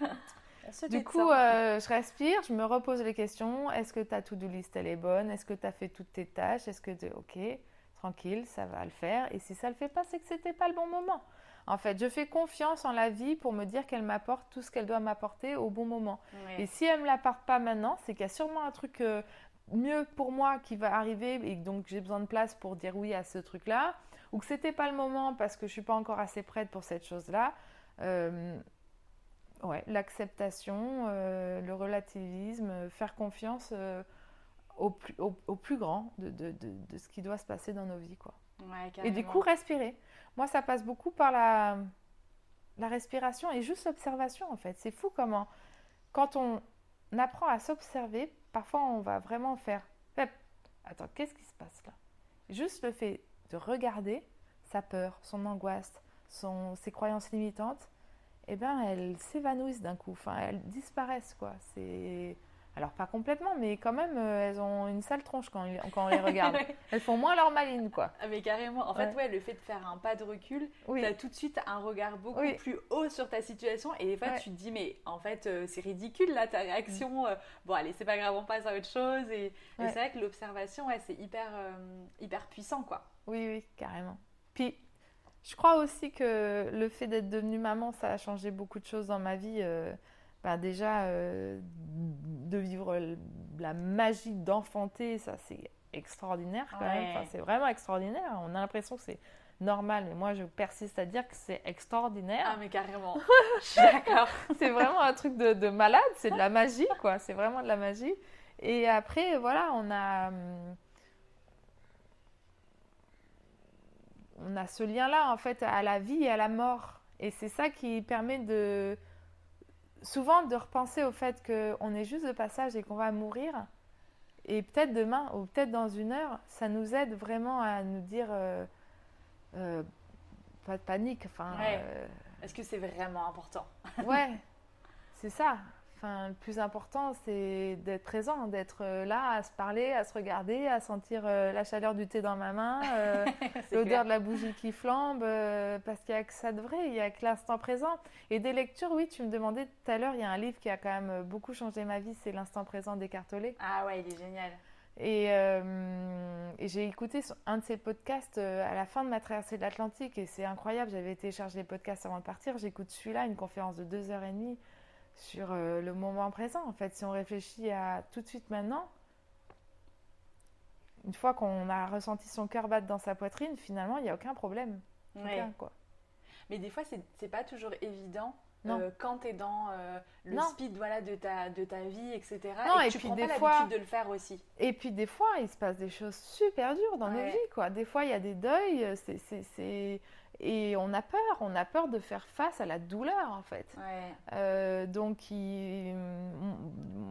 Speaker 2: du coup, euh, je respire, je me repose les questions. Est-ce que ta to-do list elle est bonne? Est-ce que tu as fait toutes tes tâches? Est-ce que tu ok, tranquille, ça va le faire. Et si ça le fait pas, c'est que c'était pas le bon moment. En fait, je fais confiance en la vie pour me dire qu'elle m'apporte tout ce qu'elle doit m'apporter au bon moment. Et si elle me l'apporte pas maintenant, c'est qu'il y a sûrement un truc euh, mieux pour moi qui va arriver et donc j'ai besoin de place pour dire oui à ce truc-là, ou que c'était pas le moment parce que je suis pas encore assez prête pour cette chose-là. Euh, ouais, l'acceptation, euh, le relativisme, faire confiance euh, au, plus, au, plus grand de, de, de, ce qui doit se passer dans nos vies, quoi. et du coup, respirer. Moi, ça passe beaucoup par la, la respiration et juste l'observation, en fait. C'est fou comment, quand on apprend à s'observer, Parfois, on va vraiment faire Attends, qu'est-ce qui se passe là? Juste le fait de regarder sa peur, son angoisse, son, ses croyances limitantes, eh ben, elles s'évanouissent d'un coup. Enfin, elles disparaissent, quoi. C'est alors pas complètement, mais quand même, euh, elles ont une sale tronche quand, quand on les regarde. elles font moins leur maline, quoi.
Speaker 1: Ah, mais carrément. En fait, ouais, le fait de faire un pas de recul, tu as tout de suite un regard beaucoup plus haut sur ta situation. Et des fois, tu te dis, mais en fait, euh, c'est ridicule, là, ta réaction. Mm. Euh, bon, allez, c'est pas grave, on passe à autre chose. Et, c'est vrai que l'observation, ouais, c'est hyper, hyper puissant, quoi.
Speaker 2: Oui, oui, carrément. Puis, je crois aussi que le fait d'être devenue maman, ça a changé beaucoup de choses dans ma vie. Bah, déjà, de vivre la magie d'enfanter, ça c'est extraordinaire quand même. c'est vraiment extraordinaire. On a l'impression que c'est normal, mais moi je persiste à dire que c'est extraordinaire.
Speaker 1: Ah mais carrément, je suis d'accord.
Speaker 2: c'est vraiment un truc de, de malade, c'est de la magie quoi, c'est vraiment de la magie. Et après voilà, on a hum, on a ce lien-là en fait à la vie et à la mort. Et c'est ça qui permet de souvent de repenser au fait qu'on est juste de passage et qu'on va mourir. Et peut-être demain ou peut-être dans une heure, ça nous aide vraiment à nous dire euh, euh, pas de panique. Enfin,
Speaker 1: euh, Est-ce que c'est vraiment important?
Speaker 2: Ouais, c'est ça. Enfin, le plus important, c'est d'être présent, d'être euh, là, à se parler, à se regarder, à sentir euh, la chaleur du thé dans ma main, euh, l'odeur de la bougie qui flambe, parce qu'il n'y a que ça de vrai, il n'y a que l'instant présent. Et des lectures, oui, tu me demandais tout à l'heure, il y a un livre qui a quand même beaucoup changé ma vie, c'est L'instant présent d'Écartolé.
Speaker 1: Ah ouais, il est génial.
Speaker 2: Et, et j'ai écouté un de ses podcasts à la fin de ma traversée de l'Atlantique, et c'est incroyable, j'avais téléchargé les podcasts avant de partir, j'écoute celui-là, une conférence de deux heures et demie sur euh, le moment présent. En fait, si on réfléchit à tout de suite maintenant, une fois qu'on a ressenti son cœur battre dans sa poitrine, finalement, il n'y a aucun problème. quoi.
Speaker 1: Mais des fois, c'est pas toujours évident. Euh, quand tu es dans euh, le speed voilà, de, ta, de ta vie, etc. Non, et, tu puis prends des pas fois, de le faire aussi.
Speaker 2: Et puis des fois, il se passe des choses super dures dans nos vies. Quoi. Des fois, il y a des deuils. c'est et on a peur, on a peur de faire face à la douleur en fait. Euh, donc,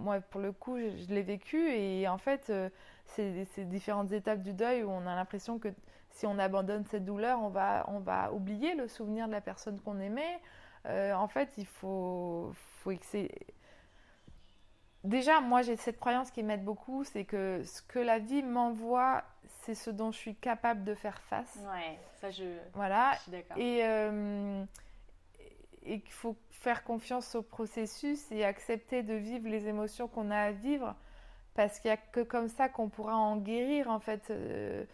Speaker 2: moi pour le coup, je, l'ai vécu et en fait, euh, c'est ces différentes étapes du deuil où on a l'impression que si on abandonne cette douleur, on va, on va oublier le souvenir de la personne qu'on aimait. Euh, en fait, il faut, faut Déjà, moi j'ai cette croyance qui m'aide beaucoup, c'est que ce que la vie m'envoie, c'est ce dont je suis capable de faire face.
Speaker 1: Ouais, ça je,
Speaker 2: voilà.
Speaker 1: suis d'accord.
Speaker 2: Et, euh, et qu'il faut faire confiance au processus et accepter de vivre les émotions qu'on a à vivre, parce qu'il n'y a que comme ça qu'on pourra en guérir en fait. Euh,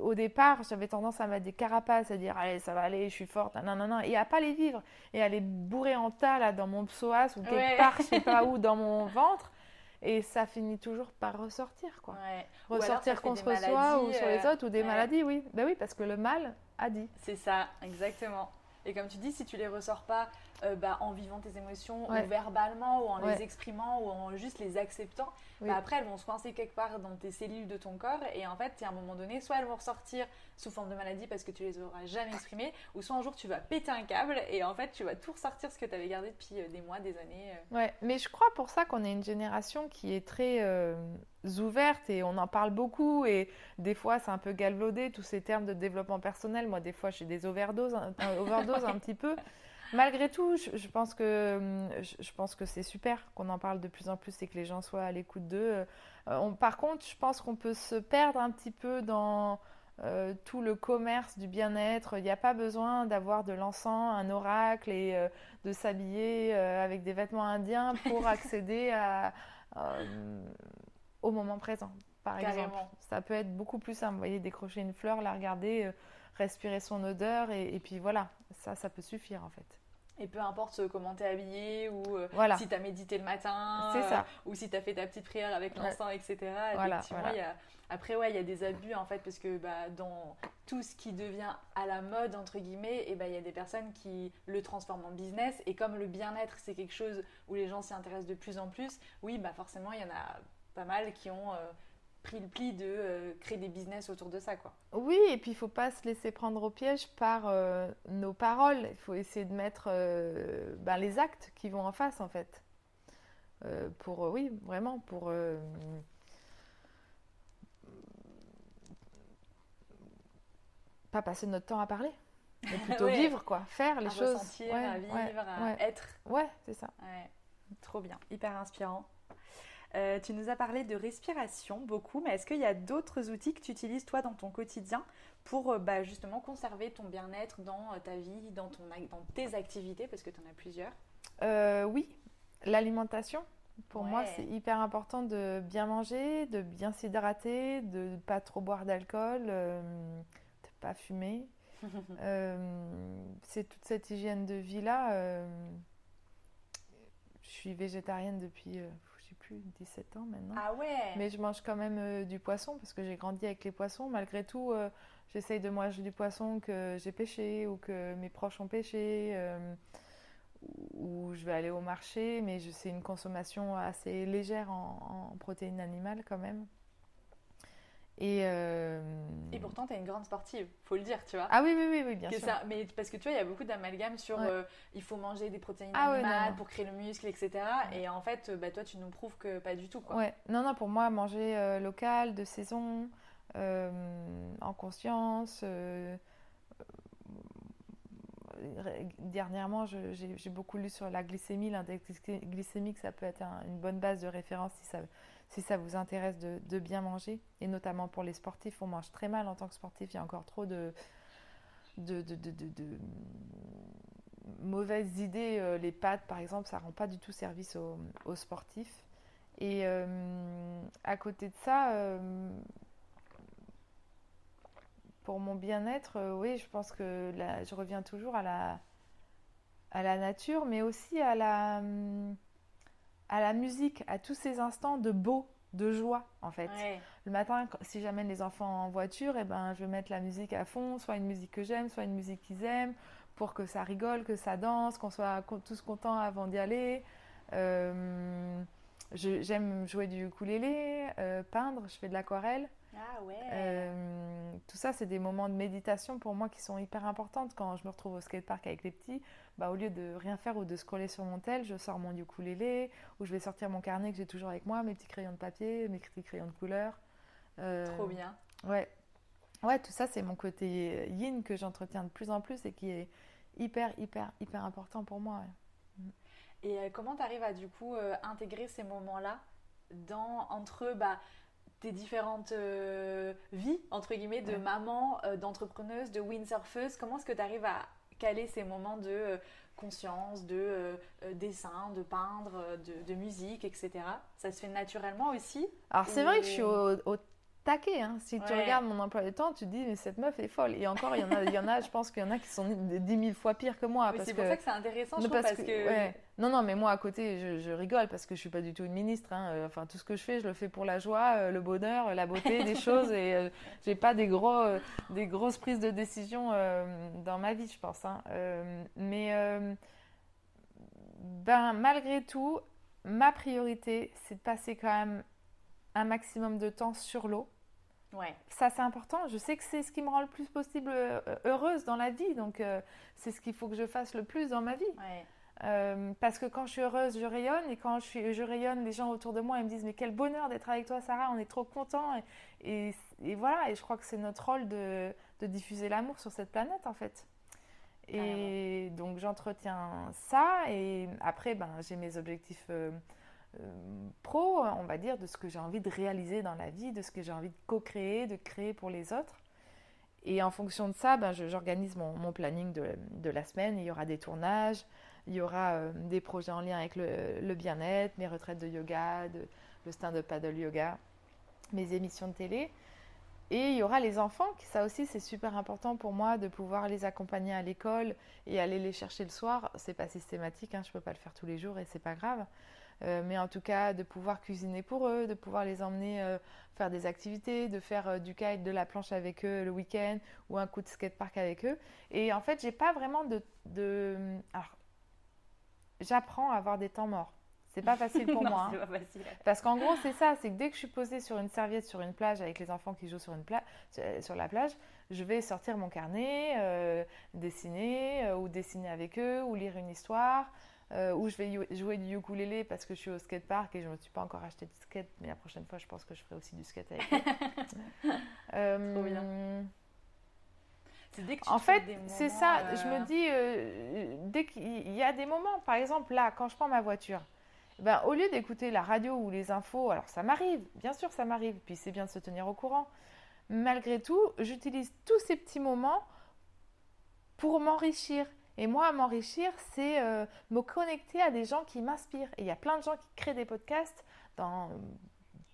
Speaker 2: au départ, j'avais tendance à mettre des carapaces, à dire allez, ça va aller, je suis forte, non, non, non, et à pas les vivre, et à les bourrer en tas là dans mon psoas ou quelque part, je sais pas où, dans mon ventre, et ça finit toujours par ressortir, quoi. Ressortir contre soi ou sur les euh, autres, ou des maladies, oui. Ben oui, parce que le mal a dit.
Speaker 1: C'est ça, exactement. Et comme tu dis, si tu les ressors pas euh, bah, en vivant tes émotions, ou verbalement, ou en les exprimant, ou en juste les acceptant, bah, après elles vont se coincer quelque part dans tes cellules de ton corps. Et en fait, à un moment donné, soit elles vont ressortir sous forme de maladie parce que tu les auras jamais exprimées, ou soit un jour tu vas péter un câble et en fait tu vas tout ressortir ce que tu avais gardé depuis euh, des mois, des années.
Speaker 2: Euh. Ouais, mais je crois pour ça qu'on est une génération qui est très ouverte et on en parle beaucoup. Et des fois, c'est un peu galvaudé tous ces termes de développement personnel. Moi, des fois, j'ai des overdoses, un, overdose un petit peu. Malgré tout, je, pense que hum, je, pense que c'est super qu'on en parle de plus en plus et que les gens soient à l'écoute d'eux. Euh, par contre, je pense qu'on peut se perdre un petit peu dans euh, tout le commerce du bien-être. Il n'y a pas besoin d'avoir de l'encens, un oracle et euh, de s'habiller avec des vêtements indiens pour accéder à, au moment présent, par exemple. Ça peut être beaucoup plus simple. Vous voyez, décrocher une fleur, la regarder, respirer son odeur et, et puis voilà, ça, ça peut suffire en fait.
Speaker 1: Et peu importe comment tu es habillé ou euh, si tu as médité le matin
Speaker 2: ça. Euh,
Speaker 1: ou si tu as fait ta petite prière avec l'encens, etc. Effectivement, Y a... après, ouais, il y a des abus en fait parce que bah, dans tout ce qui devient à la mode, entre guillemets, et eh bah, il y a des personnes qui le transforment en business. Et comme le bien-être, c'est quelque chose où les gens s'y intéressent de plus en plus, oui, bah, forcément, il y en a pas mal qui ont. Euh, pris le pli de euh, créer des business autour de ça. Quoi.
Speaker 2: Oui, et puis il ne faut pas se laisser prendre au piège par euh, nos paroles. Il faut essayer de mettre euh, ben, les actes qui vont en face, en fait. pour, oui, vraiment, pour... pas passer notre temps à parler, mais plutôt vivre, quoi. Faire les choses.
Speaker 1: Ressentir, à vivre, à être.
Speaker 2: Ouais, c'est ça.
Speaker 1: Trop bien, hyper inspirant. Euh, tu nous as parlé de respiration beaucoup, mais est-ce qu'il y a d'autres outils que tu utilises toi dans ton quotidien pour euh, bah, justement conserver ton bien-être dans euh, ta vie, dans, ton, dans tes activités, parce que tu en as plusieurs?
Speaker 2: Oui, l'alimentation. Pour moi, c'est hyper important de bien manger, de bien s'hydrater, de ne pas trop boire d'alcool, de ne pas fumer. c'est toute cette hygiène de vie-là. je suis végétarienne depuis sais plus, 17 ans maintenant.
Speaker 1: Ah ouais
Speaker 2: Mais je mange quand même du poisson parce que j'ai grandi avec les poissons. Malgré tout, j'essaye de manger du poisson que j'ai pêché ou que mes proches ont pêché ou je vais aller au marché, mais c'est une consommation assez légère en, protéines animales quand même.
Speaker 1: Et, euh, et pourtant, tu es une grande sportive, faut le dire, tu vois.
Speaker 2: Ah oui, oui, oui, bien sûr.
Speaker 1: mais parce que tu vois, il y a beaucoup d'amalgames sur euh, il faut manger des protéines ah animales pour créer le muscle, etc. Et en fait, bah, toi, tu nous prouves que pas du tout. Quoi.
Speaker 2: Ouais, non, non, pour moi, manger euh, local, de saison, en conscience dernièrement, j'ai beaucoup lu sur la glycémie. L'index glycémique, ça peut être une bonne base de référence si ça, si ça vous intéresse de, bien manger. Et notamment pour les sportifs, on mange très mal en tant que sportif. Il y a encore trop de, mauvaises idées. Euh, les pâtes, par exemple, ça rend pas du tout service aux, sportifs. Et euh, à côté de ça, euh, pour mon bien-être, oui, je pense que je reviens toujours à la, à la nature, mais aussi à la, à la musique, à tous ces instants de beau, de joie, en fait. Le matin, si j'amène les enfants en voiture, eh ben, je vais mettre la musique à fond, soit une musique que j'aime, soit une musique qu'ils aiment, pour que ça rigole, que ça danse, qu'on soit tous contents avant d'y aller. Euh, j'aime jouer du ukulélé, euh, peindre, je fais de l'aquarelle.
Speaker 1: Ah ouais.
Speaker 2: Euh, tout ça, c'est des moments de méditation pour moi qui sont hyper importantes. Quand je me retrouve au skatepark avec les petits, bah, au lieu de rien faire ou de scroller sur mon tel, je sors mon ukulélé ou je vais sortir mon carnet que j'ai toujours avec moi, mes petits crayons de papier, mes petits crayons de couleur.
Speaker 1: Euh, Trop bien.
Speaker 2: Ouais. Ouais, tout ça, c'est mon côté yin que j'entretiens de plus en plus et qui est hyper, hyper, hyper important pour moi.
Speaker 1: Et euh, comment tu arrives à du coup intégrer ces moments-là dans entre bah, tes différentes euh, vies, entre guillemets, de maman, euh, d'entrepreneuse, de windsurfeuse? Comment est-ce que tu arrives à caler ces moments de euh, conscience, de dessin, de peindre, de, musique, etc. Ça se fait naturellement aussi?
Speaker 2: Alors c'est vrai que je suis au, au taquet. Hein. Si tu regardes mon emploi du temps, tu te dis, mais cette meuf est folle. Et encore, il y en a, y en a je pense qu'il y en a qui sont 10 000 fois pires que moi.
Speaker 1: C'est pour ça que c'est intéressant, je trouve, parce, que...
Speaker 2: Non, non, mais moi, à côté, je, rigole parce que je suis pas du tout une ministre. Hein. Euh, enfin, tout ce que je fais, je le fais pour la joie, euh, le bonheur, la beauté des choses. Et euh, j'ai pas des, gros, des grosses prises de décision dans ma vie, je pense. Hein. mais ben, malgré tout, ma priorité, c'est de passer quand même un maximum de temps sur l'eau.
Speaker 1: Ouais.
Speaker 2: Ça, c'est important. Je sais que c'est ce qui me rend le plus possible euh, heureuse dans la vie. Donc, euh, c'est ce qu'il faut que je fasse le plus dans ma vie. Euh, parce que quand je suis heureuse, je rayonne. Et quand je, suis, je rayonne, les gens autour de moi ils me disent Mais quel bonheur d'être avec toi, Sarah. On est trop contents. Et, et, voilà. Et je crois que c'est notre rôle de, de diffuser l'amour sur cette planète, en fait. Et donc, j'entretiens ça. Et après, ben, j'ai mes objectifs euh, pro, on va dire, de ce que j'ai envie de réaliser dans la vie, de ce que j'ai envie de co-créer, de créer pour les autres. Et en fonction de ça, ben, j'organise mon, planning de, la semaine. Il y aura des tournages, il y aura euh, des projets en lien avec le, bien-être, mes retraites de yoga, le stand-up paddle yoga, mes émissions de télé. Et il y aura les enfants, ça aussi c'est super important pour moi de pouvoir les accompagner à l'école et aller les chercher le soir. C'est pas systématique, hein, je ne peux pas le faire tous les jours et c'est pas grave. Euh, mais en tout cas de pouvoir cuisiner pour eux, de pouvoir les emmener euh, faire des activités, de faire euh, du kite, de la planche avec eux le week-end ou un coup de skatepark avec eux. Et en fait, j'ai pas vraiment de, de... Alors, j'apprends à avoir des temps morts. C'est pas facile pour moi.
Speaker 1: Hein. Pas facile.
Speaker 2: Parce qu'en gros, c'est ça, c'est que dès que je suis posée sur une serviette sur une plage avec les enfants qui jouent sur, une sur la plage, je vais sortir mon carnet, dessiner ou dessiner avec eux ou lire une histoire. Euh, où je vais jouer du ukulélé parce que je suis au skatepark et je ne me suis pas encore acheté de skate, mais la prochaine fois, je pense que je ferai aussi du skate avec
Speaker 1: euh,
Speaker 2: en fait, c'est ça. Je me euh, dis, euh, dès qu'il y a des moments, par exemple là, quand je prends ma voiture, ben, au lieu d'écouter la radio ou les infos, alors ça m'arrive, bien sûr ça m'arrive, puis c'est bien de se tenir au courant. Malgré tout, j'utilise tous ces petits moments pour m'enrichir. Et moi, m'enrichir, c'est euh, me connecter à des gens qui m'inspirent. Et il y a plein de gens qui créent des podcasts dans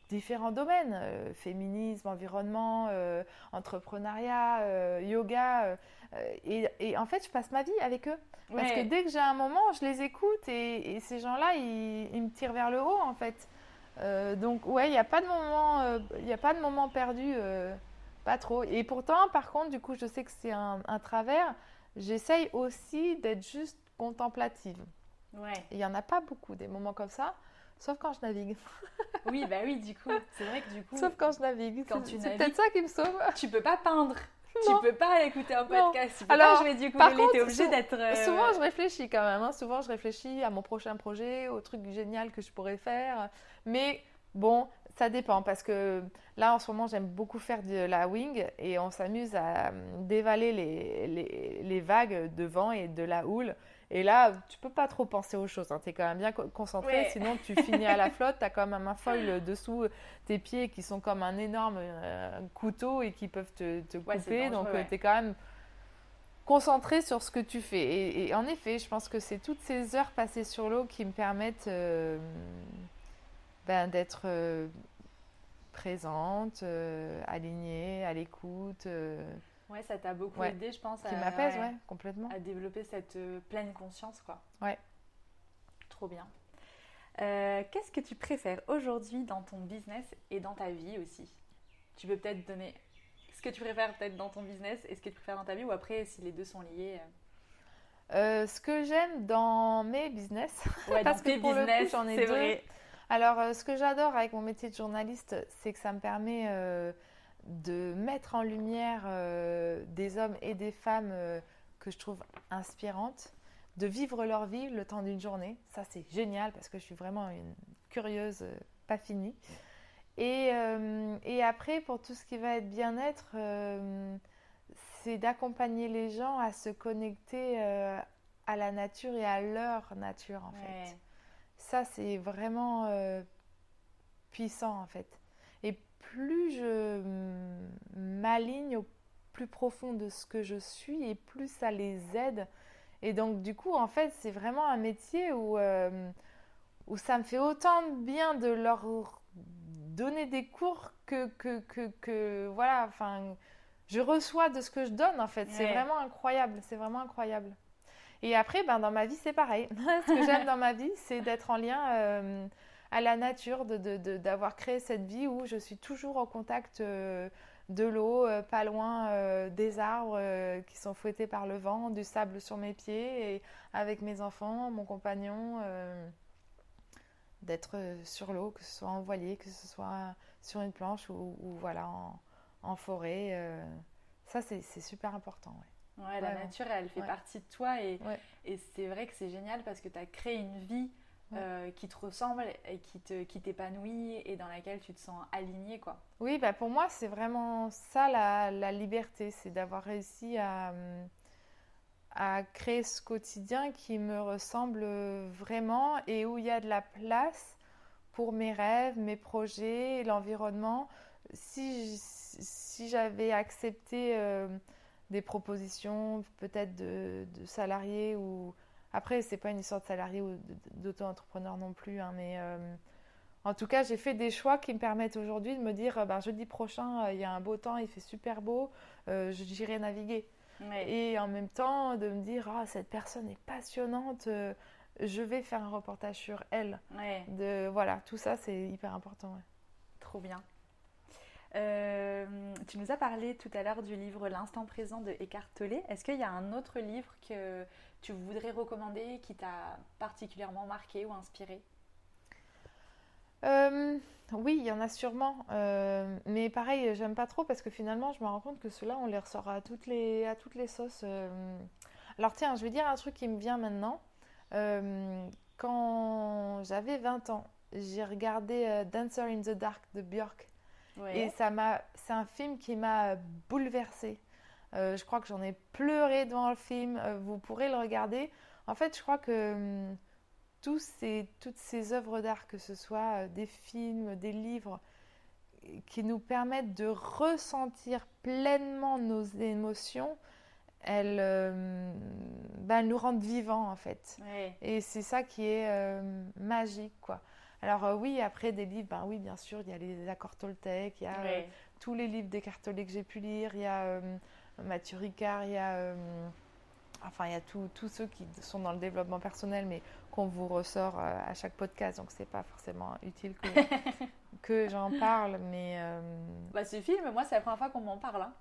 Speaker 2: différents domaines, euh, féminisme, environnement, euh, entrepreneuriat, yoga. Et, en fait, je passe ma vie avec eux. Parce que dès que j'ai un moment, je les écoute et, ces gens-là, ils, me tirent vers le haut, en fait. donc ouais, il n'y a pas de moment, a pas de moment perdu, pas trop. Et pourtant, par contre, du coup, je sais que c'est un, un travers. J'essaye aussi d'être juste contemplative.
Speaker 1: Ouais.
Speaker 2: Il n'y en a pas beaucoup des moments comme ça, sauf quand je navigue.
Speaker 1: oui, bah oui, du coup, c'est vrai que du coup.
Speaker 2: Sauf quand je navigue. C'est peut-être ça qui me sauve.
Speaker 1: Tu peux pas peindre. Tu peux pas écouter un podcast. Tu peux
Speaker 2: Alors,
Speaker 1: pas jouer du
Speaker 2: par contre,
Speaker 1: es obligé d'être.
Speaker 2: Euh, souvent, je réfléchis quand même. Hein. Souvent, je réfléchis à mon prochain projet, au truc génial que je pourrais faire. Mais bon, ça dépend parce que là, en ce moment, j'aime beaucoup faire de la wing et on s'amuse à euh, dévaler les, les, les, vagues de vent et de la houle. Et là, tu peux pas trop penser aux choses. Hein. Tu es quand même bien concentré, sinon tu finis à la flotte. Tu as quand même un foil dessous tes pieds qui sont comme un énorme euh, couteau et qui peuvent te, te couper. Donc euh, tu es quand même concentré sur ce que tu fais. Et, en effet, je pense que c'est toutes ces heures passées sur l'eau qui me permettent euh, ben, d'être présente, alignée, à l'écoute.
Speaker 1: Ouais, ça t'a beaucoup aidé, je pense.
Speaker 2: Qui m'apaise, ouais, complètement.
Speaker 1: À développer cette euh, pleine conscience, quoi.
Speaker 2: Ouais.
Speaker 1: Trop bien. Euh, qu'est-ce que tu préfères aujourd'hui dans ton business et dans ta vie aussi? Tu peux peut-être donner ce que tu préfères peut-être dans ton business et ce que tu préfères dans ta vie ou après si les deux sont liés
Speaker 2: euh. ce que j'aime dans mes business,
Speaker 1: ouais, parce que pour business, j'en ai deux. Vrai.
Speaker 2: Alors, ce que j'adore avec mon métier de journaliste, c'est que ça me permet de mettre en lumière euh, des hommes et des femmes euh, que je trouve inspirantes, de vivre leur vie le temps d'une journée. Ça, c'est génial parce que je suis vraiment une curieuse euh, pas finie. Et, et, après, pour tout ce qui va être bien-être, c'est d'accompagner les gens à se connecter à la nature et à leur nature, en fait. Ça, c'est vraiment puissant, en fait plus je m'aligne au plus profond de ce que je suis et plus ça les aide. Et donc du coup, en fait, c'est vraiment un métier où, euh, où ça me fait autant de bien de leur donner des cours que, que, que, que voilà, enfin, je reçois de ce que je donne en fait. C'est vraiment incroyable, c'est vraiment incroyable. Et après, ben, dans ma vie, c'est pareil. ce que j'aime dans ma vie, c'est d'être en lien euh, à la nature, d'avoir de, créé cette vie où je suis toujours en contact euh, de l'eau, euh, pas loin des arbres qui sont fouettés par le vent, du sable sur mes pieds, et avec mes enfants, mon compagnon, d'être sur l'eau, que ce soit en voilier, que ce soit sur une planche ou, voilà en, forêt. ça, c'est super important.
Speaker 1: Ouais. La nature, elle fait partie de toi et, et c'est vrai que c'est génial parce que tu as créé une vie euh, qui te ressemble et qui te qui t'épanouit et dans laquelle tu te sens aligné quoi.
Speaker 2: Oui, bah pour moi c'est vraiment ça la, la liberté, c'est d'avoir réussi à, à créer ce quotidien qui me ressemble vraiment et où il y a de la place pour mes rêves, mes projets, l'environnement. Si, si j'avais accepté euh, des propositions peut-être de, de salariés ou après, c'est pas une histoire de salarié ou d'auto-entrepreneur non plus, hein, mais euh, en tout cas, j'ai fait des choix qui me permettent aujourd'hui de me dire ben, jeudi prochain, euh, il y a un beau temps, il fait super beau, euh, j'irai naviguer. Et en même temps, de me dire ah, cette personne est passionnante, je vais faire un reportage sur elle. De, voilà, tout ça, c'est hyper important.
Speaker 1: Trop bien. Tu nous as parlé tout à l'heure du livre L'instant présent de Eckhart Tolle. Est-ce qu'il y a un autre livre que tu voudrais recommander qui t'a particulièrement marqué ou inspiré?
Speaker 2: Euh, Oui, il y en a sûrement. Euh, mais pareil, j'aime pas trop parce que finalement, je me rends compte que ceux-là, on les ressort à toutes les, à toutes les sauces. Euh. Alors tiens, je vais dire un truc qui me vient maintenant. quand j'avais 20 ans, j'ai regardé Dancer in the Dark de Björk. Et ça m'a, c'est un film qui m'a bouleversée. Euh, je crois que j'en ai pleuré devant le film. Euh, vous pourrez le regarder. En fait, je crois que hum, tous ces, toutes ces œuvres d'art, que ce soit euh, des films, des livres, qui nous permettent de ressentir pleinement nos émotions, elles, ben, nous rendent vivants en fait. Et c'est ça qui est magique quoi. Alors oui, après des livres, ben oui, bien sûr, il y a les accords Toltec, il y a tous les livres Tolle que j'ai pu lire, il y a Mathieu Ricard, il y a euh, enfin, il y a tous ceux qui sont dans le développement personnel, mais qu'on vous ressort à chaque podcast, donc c'est pas forcément utile que, que j'en parle. Mais
Speaker 1: bah, ce film, moi, c'est la première fois qu'on m'en parle. Hein.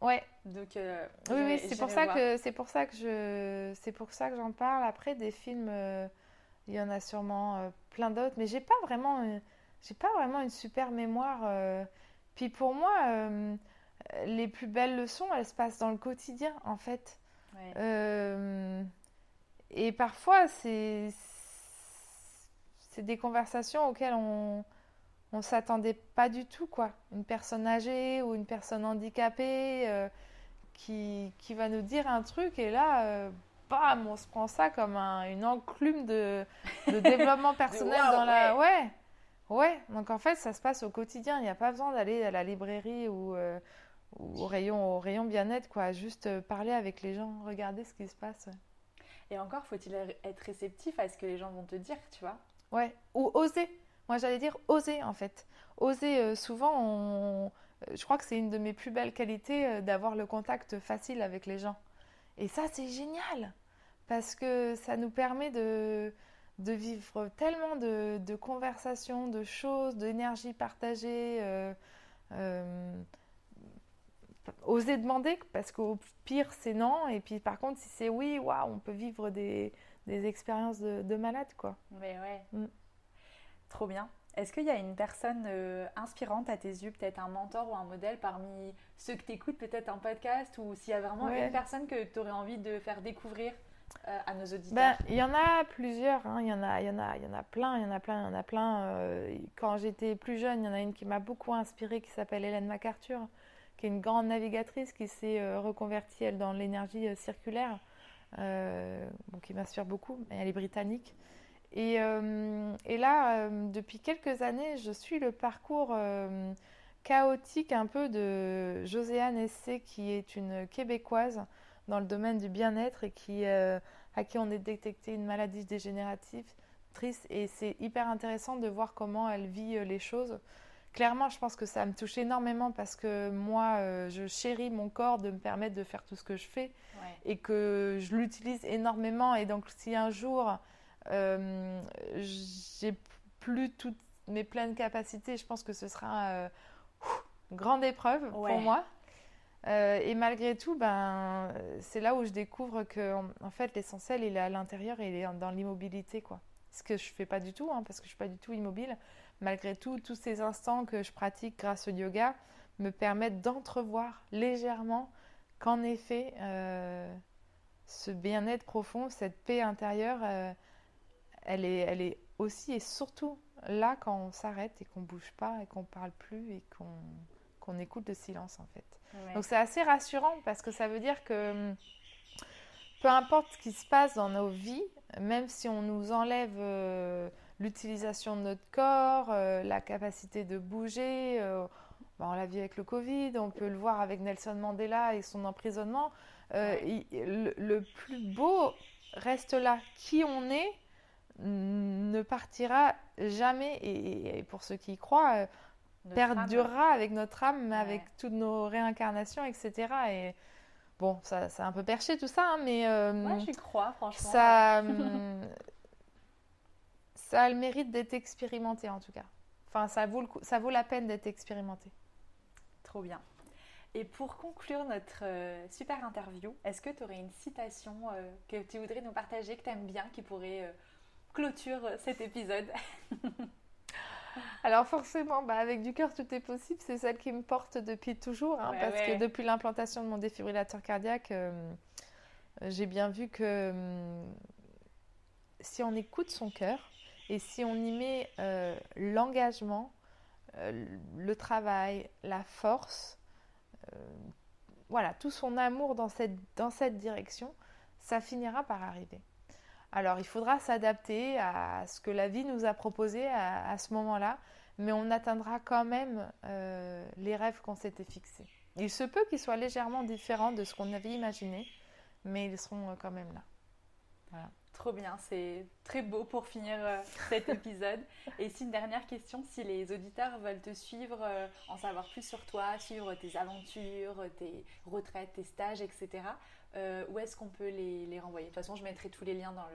Speaker 2: Ouais.
Speaker 1: Donc,
Speaker 2: oui, oui, c'est pour ça que c'est pour ça que je c'est pour ça que j'en parle. Après, des films, il y en a sûrement plein d'autres, mais j'ai pas vraiment j'ai pas vraiment une super mémoire. Euh. Puis pour moi, euh, les plus belles leçons, elles se passent dans le quotidien, en fait. Euh, et parfois, c'est c'est des conversations auxquelles on on s'attendait pas du tout, quoi. Une personne âgée ou une personne handicapée qui, qui, va nous dire un truc et là, bam, on se prend ça comme une enclume de, de développement personnel dans la... Ouais. Ouais, donc en fait, ça se passe au quotidien. Il n'y a pas besoin d'aller à la librairie ou, euh, au rayon, au rayon bien-être, quoi. Juste euh, parler avec les gens, regarder ce qui se passe.
Speaker 1: Et encore, faut-il être réceptif à ce que les gens vont te dire, tu vois?
Speaker 2: Ouais, ou oser. Moi, j'allais dire oser, en fait. Oser, euh, souvent, je crois que c'est une de mes plus belles qualités d'avoir le contact facile avec les gens. Et ça, c'est génial, parce que ça nous permet de de vivre tellement de, conversations, de choses, d'énergie partagée. Euh, euh, oser demander, parce qu'au pire, c'est non. Et puis, par contre, si c'est oui, waouh, on peut vivre des, expériences de, malade, quoi.
Speaker 1: Mais ouais. Mm. Trop bien. Est-ce qu'il y a une personne euh, inspirante à tes yeux, peut-être un mentor ou un modèle parmi ceux que tu écoutes, peut-être un podcast, ou s'il y a vraiment une personne que tu aurais envie de faire découvrir euh, à nos auditeurs?
Speaker 2: Ben, Il y en a plusieurs, hein. il, y en a, il, y en a, il y en a plein, il y en a plein, il y en a plein. Euh, quand j'étais plus jeune, il y en a une qui m'a beaucoup inspirée qui s'appelle Hélène MacArthur, qui est une grande navigatrice qui s'est reconvertie elle, dans l'énergie circulaire, qui m'inspire beaucoup. Elle est britannique. Et, et là, depuis quelques années, je suis le parcours chaotique un peu de Joséanne Essé, qui est une Québécoise dans le domaine du bien-être et qui, euh, à qui on a détecté une maladie dégénérative triste. Et c'est hyper intéressant de voir comment elle vit euh, les choses. Clairement, je pense que ça me touche énormément parce que moi, euh, je chéris mon corps de me permettre de faire tout ce que je fais et que je l'utilise énormément. Et donc, si un jour, j'ai plus toutes mes pleines capacités, je pense que ce sera une grande épreuve pour moi. Euh, et malgré tout, ben, c'est là où je découvre que en, fait, l'essentiel, il est à l'intérieur et il est dans l'immobilité. quoi. Ce que je fais pas du tout, hein, parce que je suis pas du tout immobile. Malgré tout, tous ces instants que je pratique grâce au yoga me permettent d'entrevoir légèrement qu'en effet, euh, ce bien-être profond, cette paix intérieure, euh, elle, est, elle est aussi et surtout là quand on s'arrête et qu'on bouge pas et qu'on parle plus et qu'on écoute le silence en fait. Donc c'est assez rassurant parce que ça veut dire que peu importe ce qui se passe dans nos vies, même si on nous enlève euh, l'utilisation de notre corps, euh, la capacité de bouger, euh, on l'a vu avec le Covid, on peut le voir avec Nelson Mandela et son emprisonnement, le, plus beau reste là. Qui on est ne partira jamais, et pour ceux qui y croient, perdurera avec notre âme, avec toutes nos réincarnations, etc. Et bon, ça, c'est un peu perché tout ça, hein, mais.
Speaker 1: Euh, Moi, j'y crois, franchement.
Speaker 2: Ça, hum, ça a le mérite d'être expérimenté, en tout cas. Enfin, ça vaut, le ça vaut la peine d'être expérimenté.
Speaker 1: Trop bien. Et pour conclure notre euh, super interview, est-ce que tu aurais une citation euh, que tu voudrais nous partager, que tu aimes bien, qui pourrait clôturer cet épisode
Speaker 2: Alors forcément, bah, avec du cœur, tout est possible. C'est celle qui me porte depuis toujours. Hein, parce que depuis l'implantation de mon défibrillateur cardiaque, euh, j'ai bien vu que si on écoute son cœur et si on y met euh, l'engagement, euh, le travail, la force, voilà, tout son amour dans cette, dans cette direction, ça finira par arriver. Alors il faudra s'adapter à ce que la vie nous a proposé à, ce moment-là, mais on atteindra quand même euh, les rêves qu'on s'était fixés. Il se peut qu'ils soient légèrement différents de ce qu'on avait imaginé, mais ils seront euh, quand même là.
Speaker 1: Trop bien, c'est très beau pour finir euh, cet épisode. Et si une dernière question, si les auditeurs veulent te suivre, euh, en savoir plus sur toi, suivre tes aventures, tes retraites, tes stages, etc., euh, où est-ce qu'on peut les, les, renvoyer? De toute façon, je mettrai tous les liens dans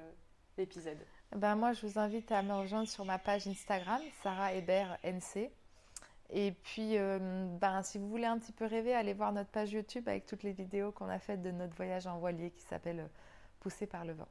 Speaker 1: l'épisode.
Speaker 2: Ben moi, je vous invite à me rejoindre sur ma page Instagram, Sarah Hébert NC. Et puis, ben, si vous voulez un petit peu rêver, allez voir notre page YouTube avec toutes les vidéos qu'on a faites de notre voyage en voilier qui s'appelle Poussé par le vent.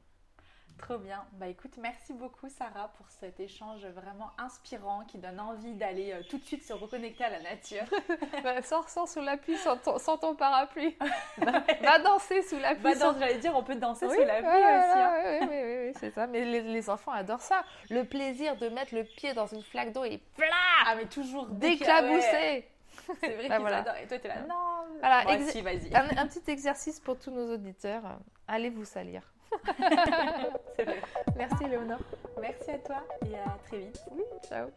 Speaker 1: Trop bien. Bah écoute, merci beaucoup Sarah pour cet échange vraiment inspirant qui donne envie d'aller euh, tout de suite se reconnecter à la nature.
Speaker 2: bah, sors, sous la pluie sans ton, parapluie. va, danser sous la pluie.
Speaker 1: J'allais dire, on peut danser sous la pluie aussi.
Speaker 2: Hein. Oui, oui, oui, c'est ça. Mais les, enfants adorent ça. Le plaisir de mettre le pied dans une flaque d'eau et plat
Speaker 1: Ah, mais toujours
Speaker 2: d'éclabousser.
Speaker 1: C'est vrai bah, qu'ils adorent. Et toi, tu es là, non.
Speaker 2: Voilà, vas-y. un petit exercice pour tous nos auditeurs. Allez vous salir. Merci Léonore.
Speaker 1: Merci à toi et à très vite.
Speaker 2: Oui, ciao.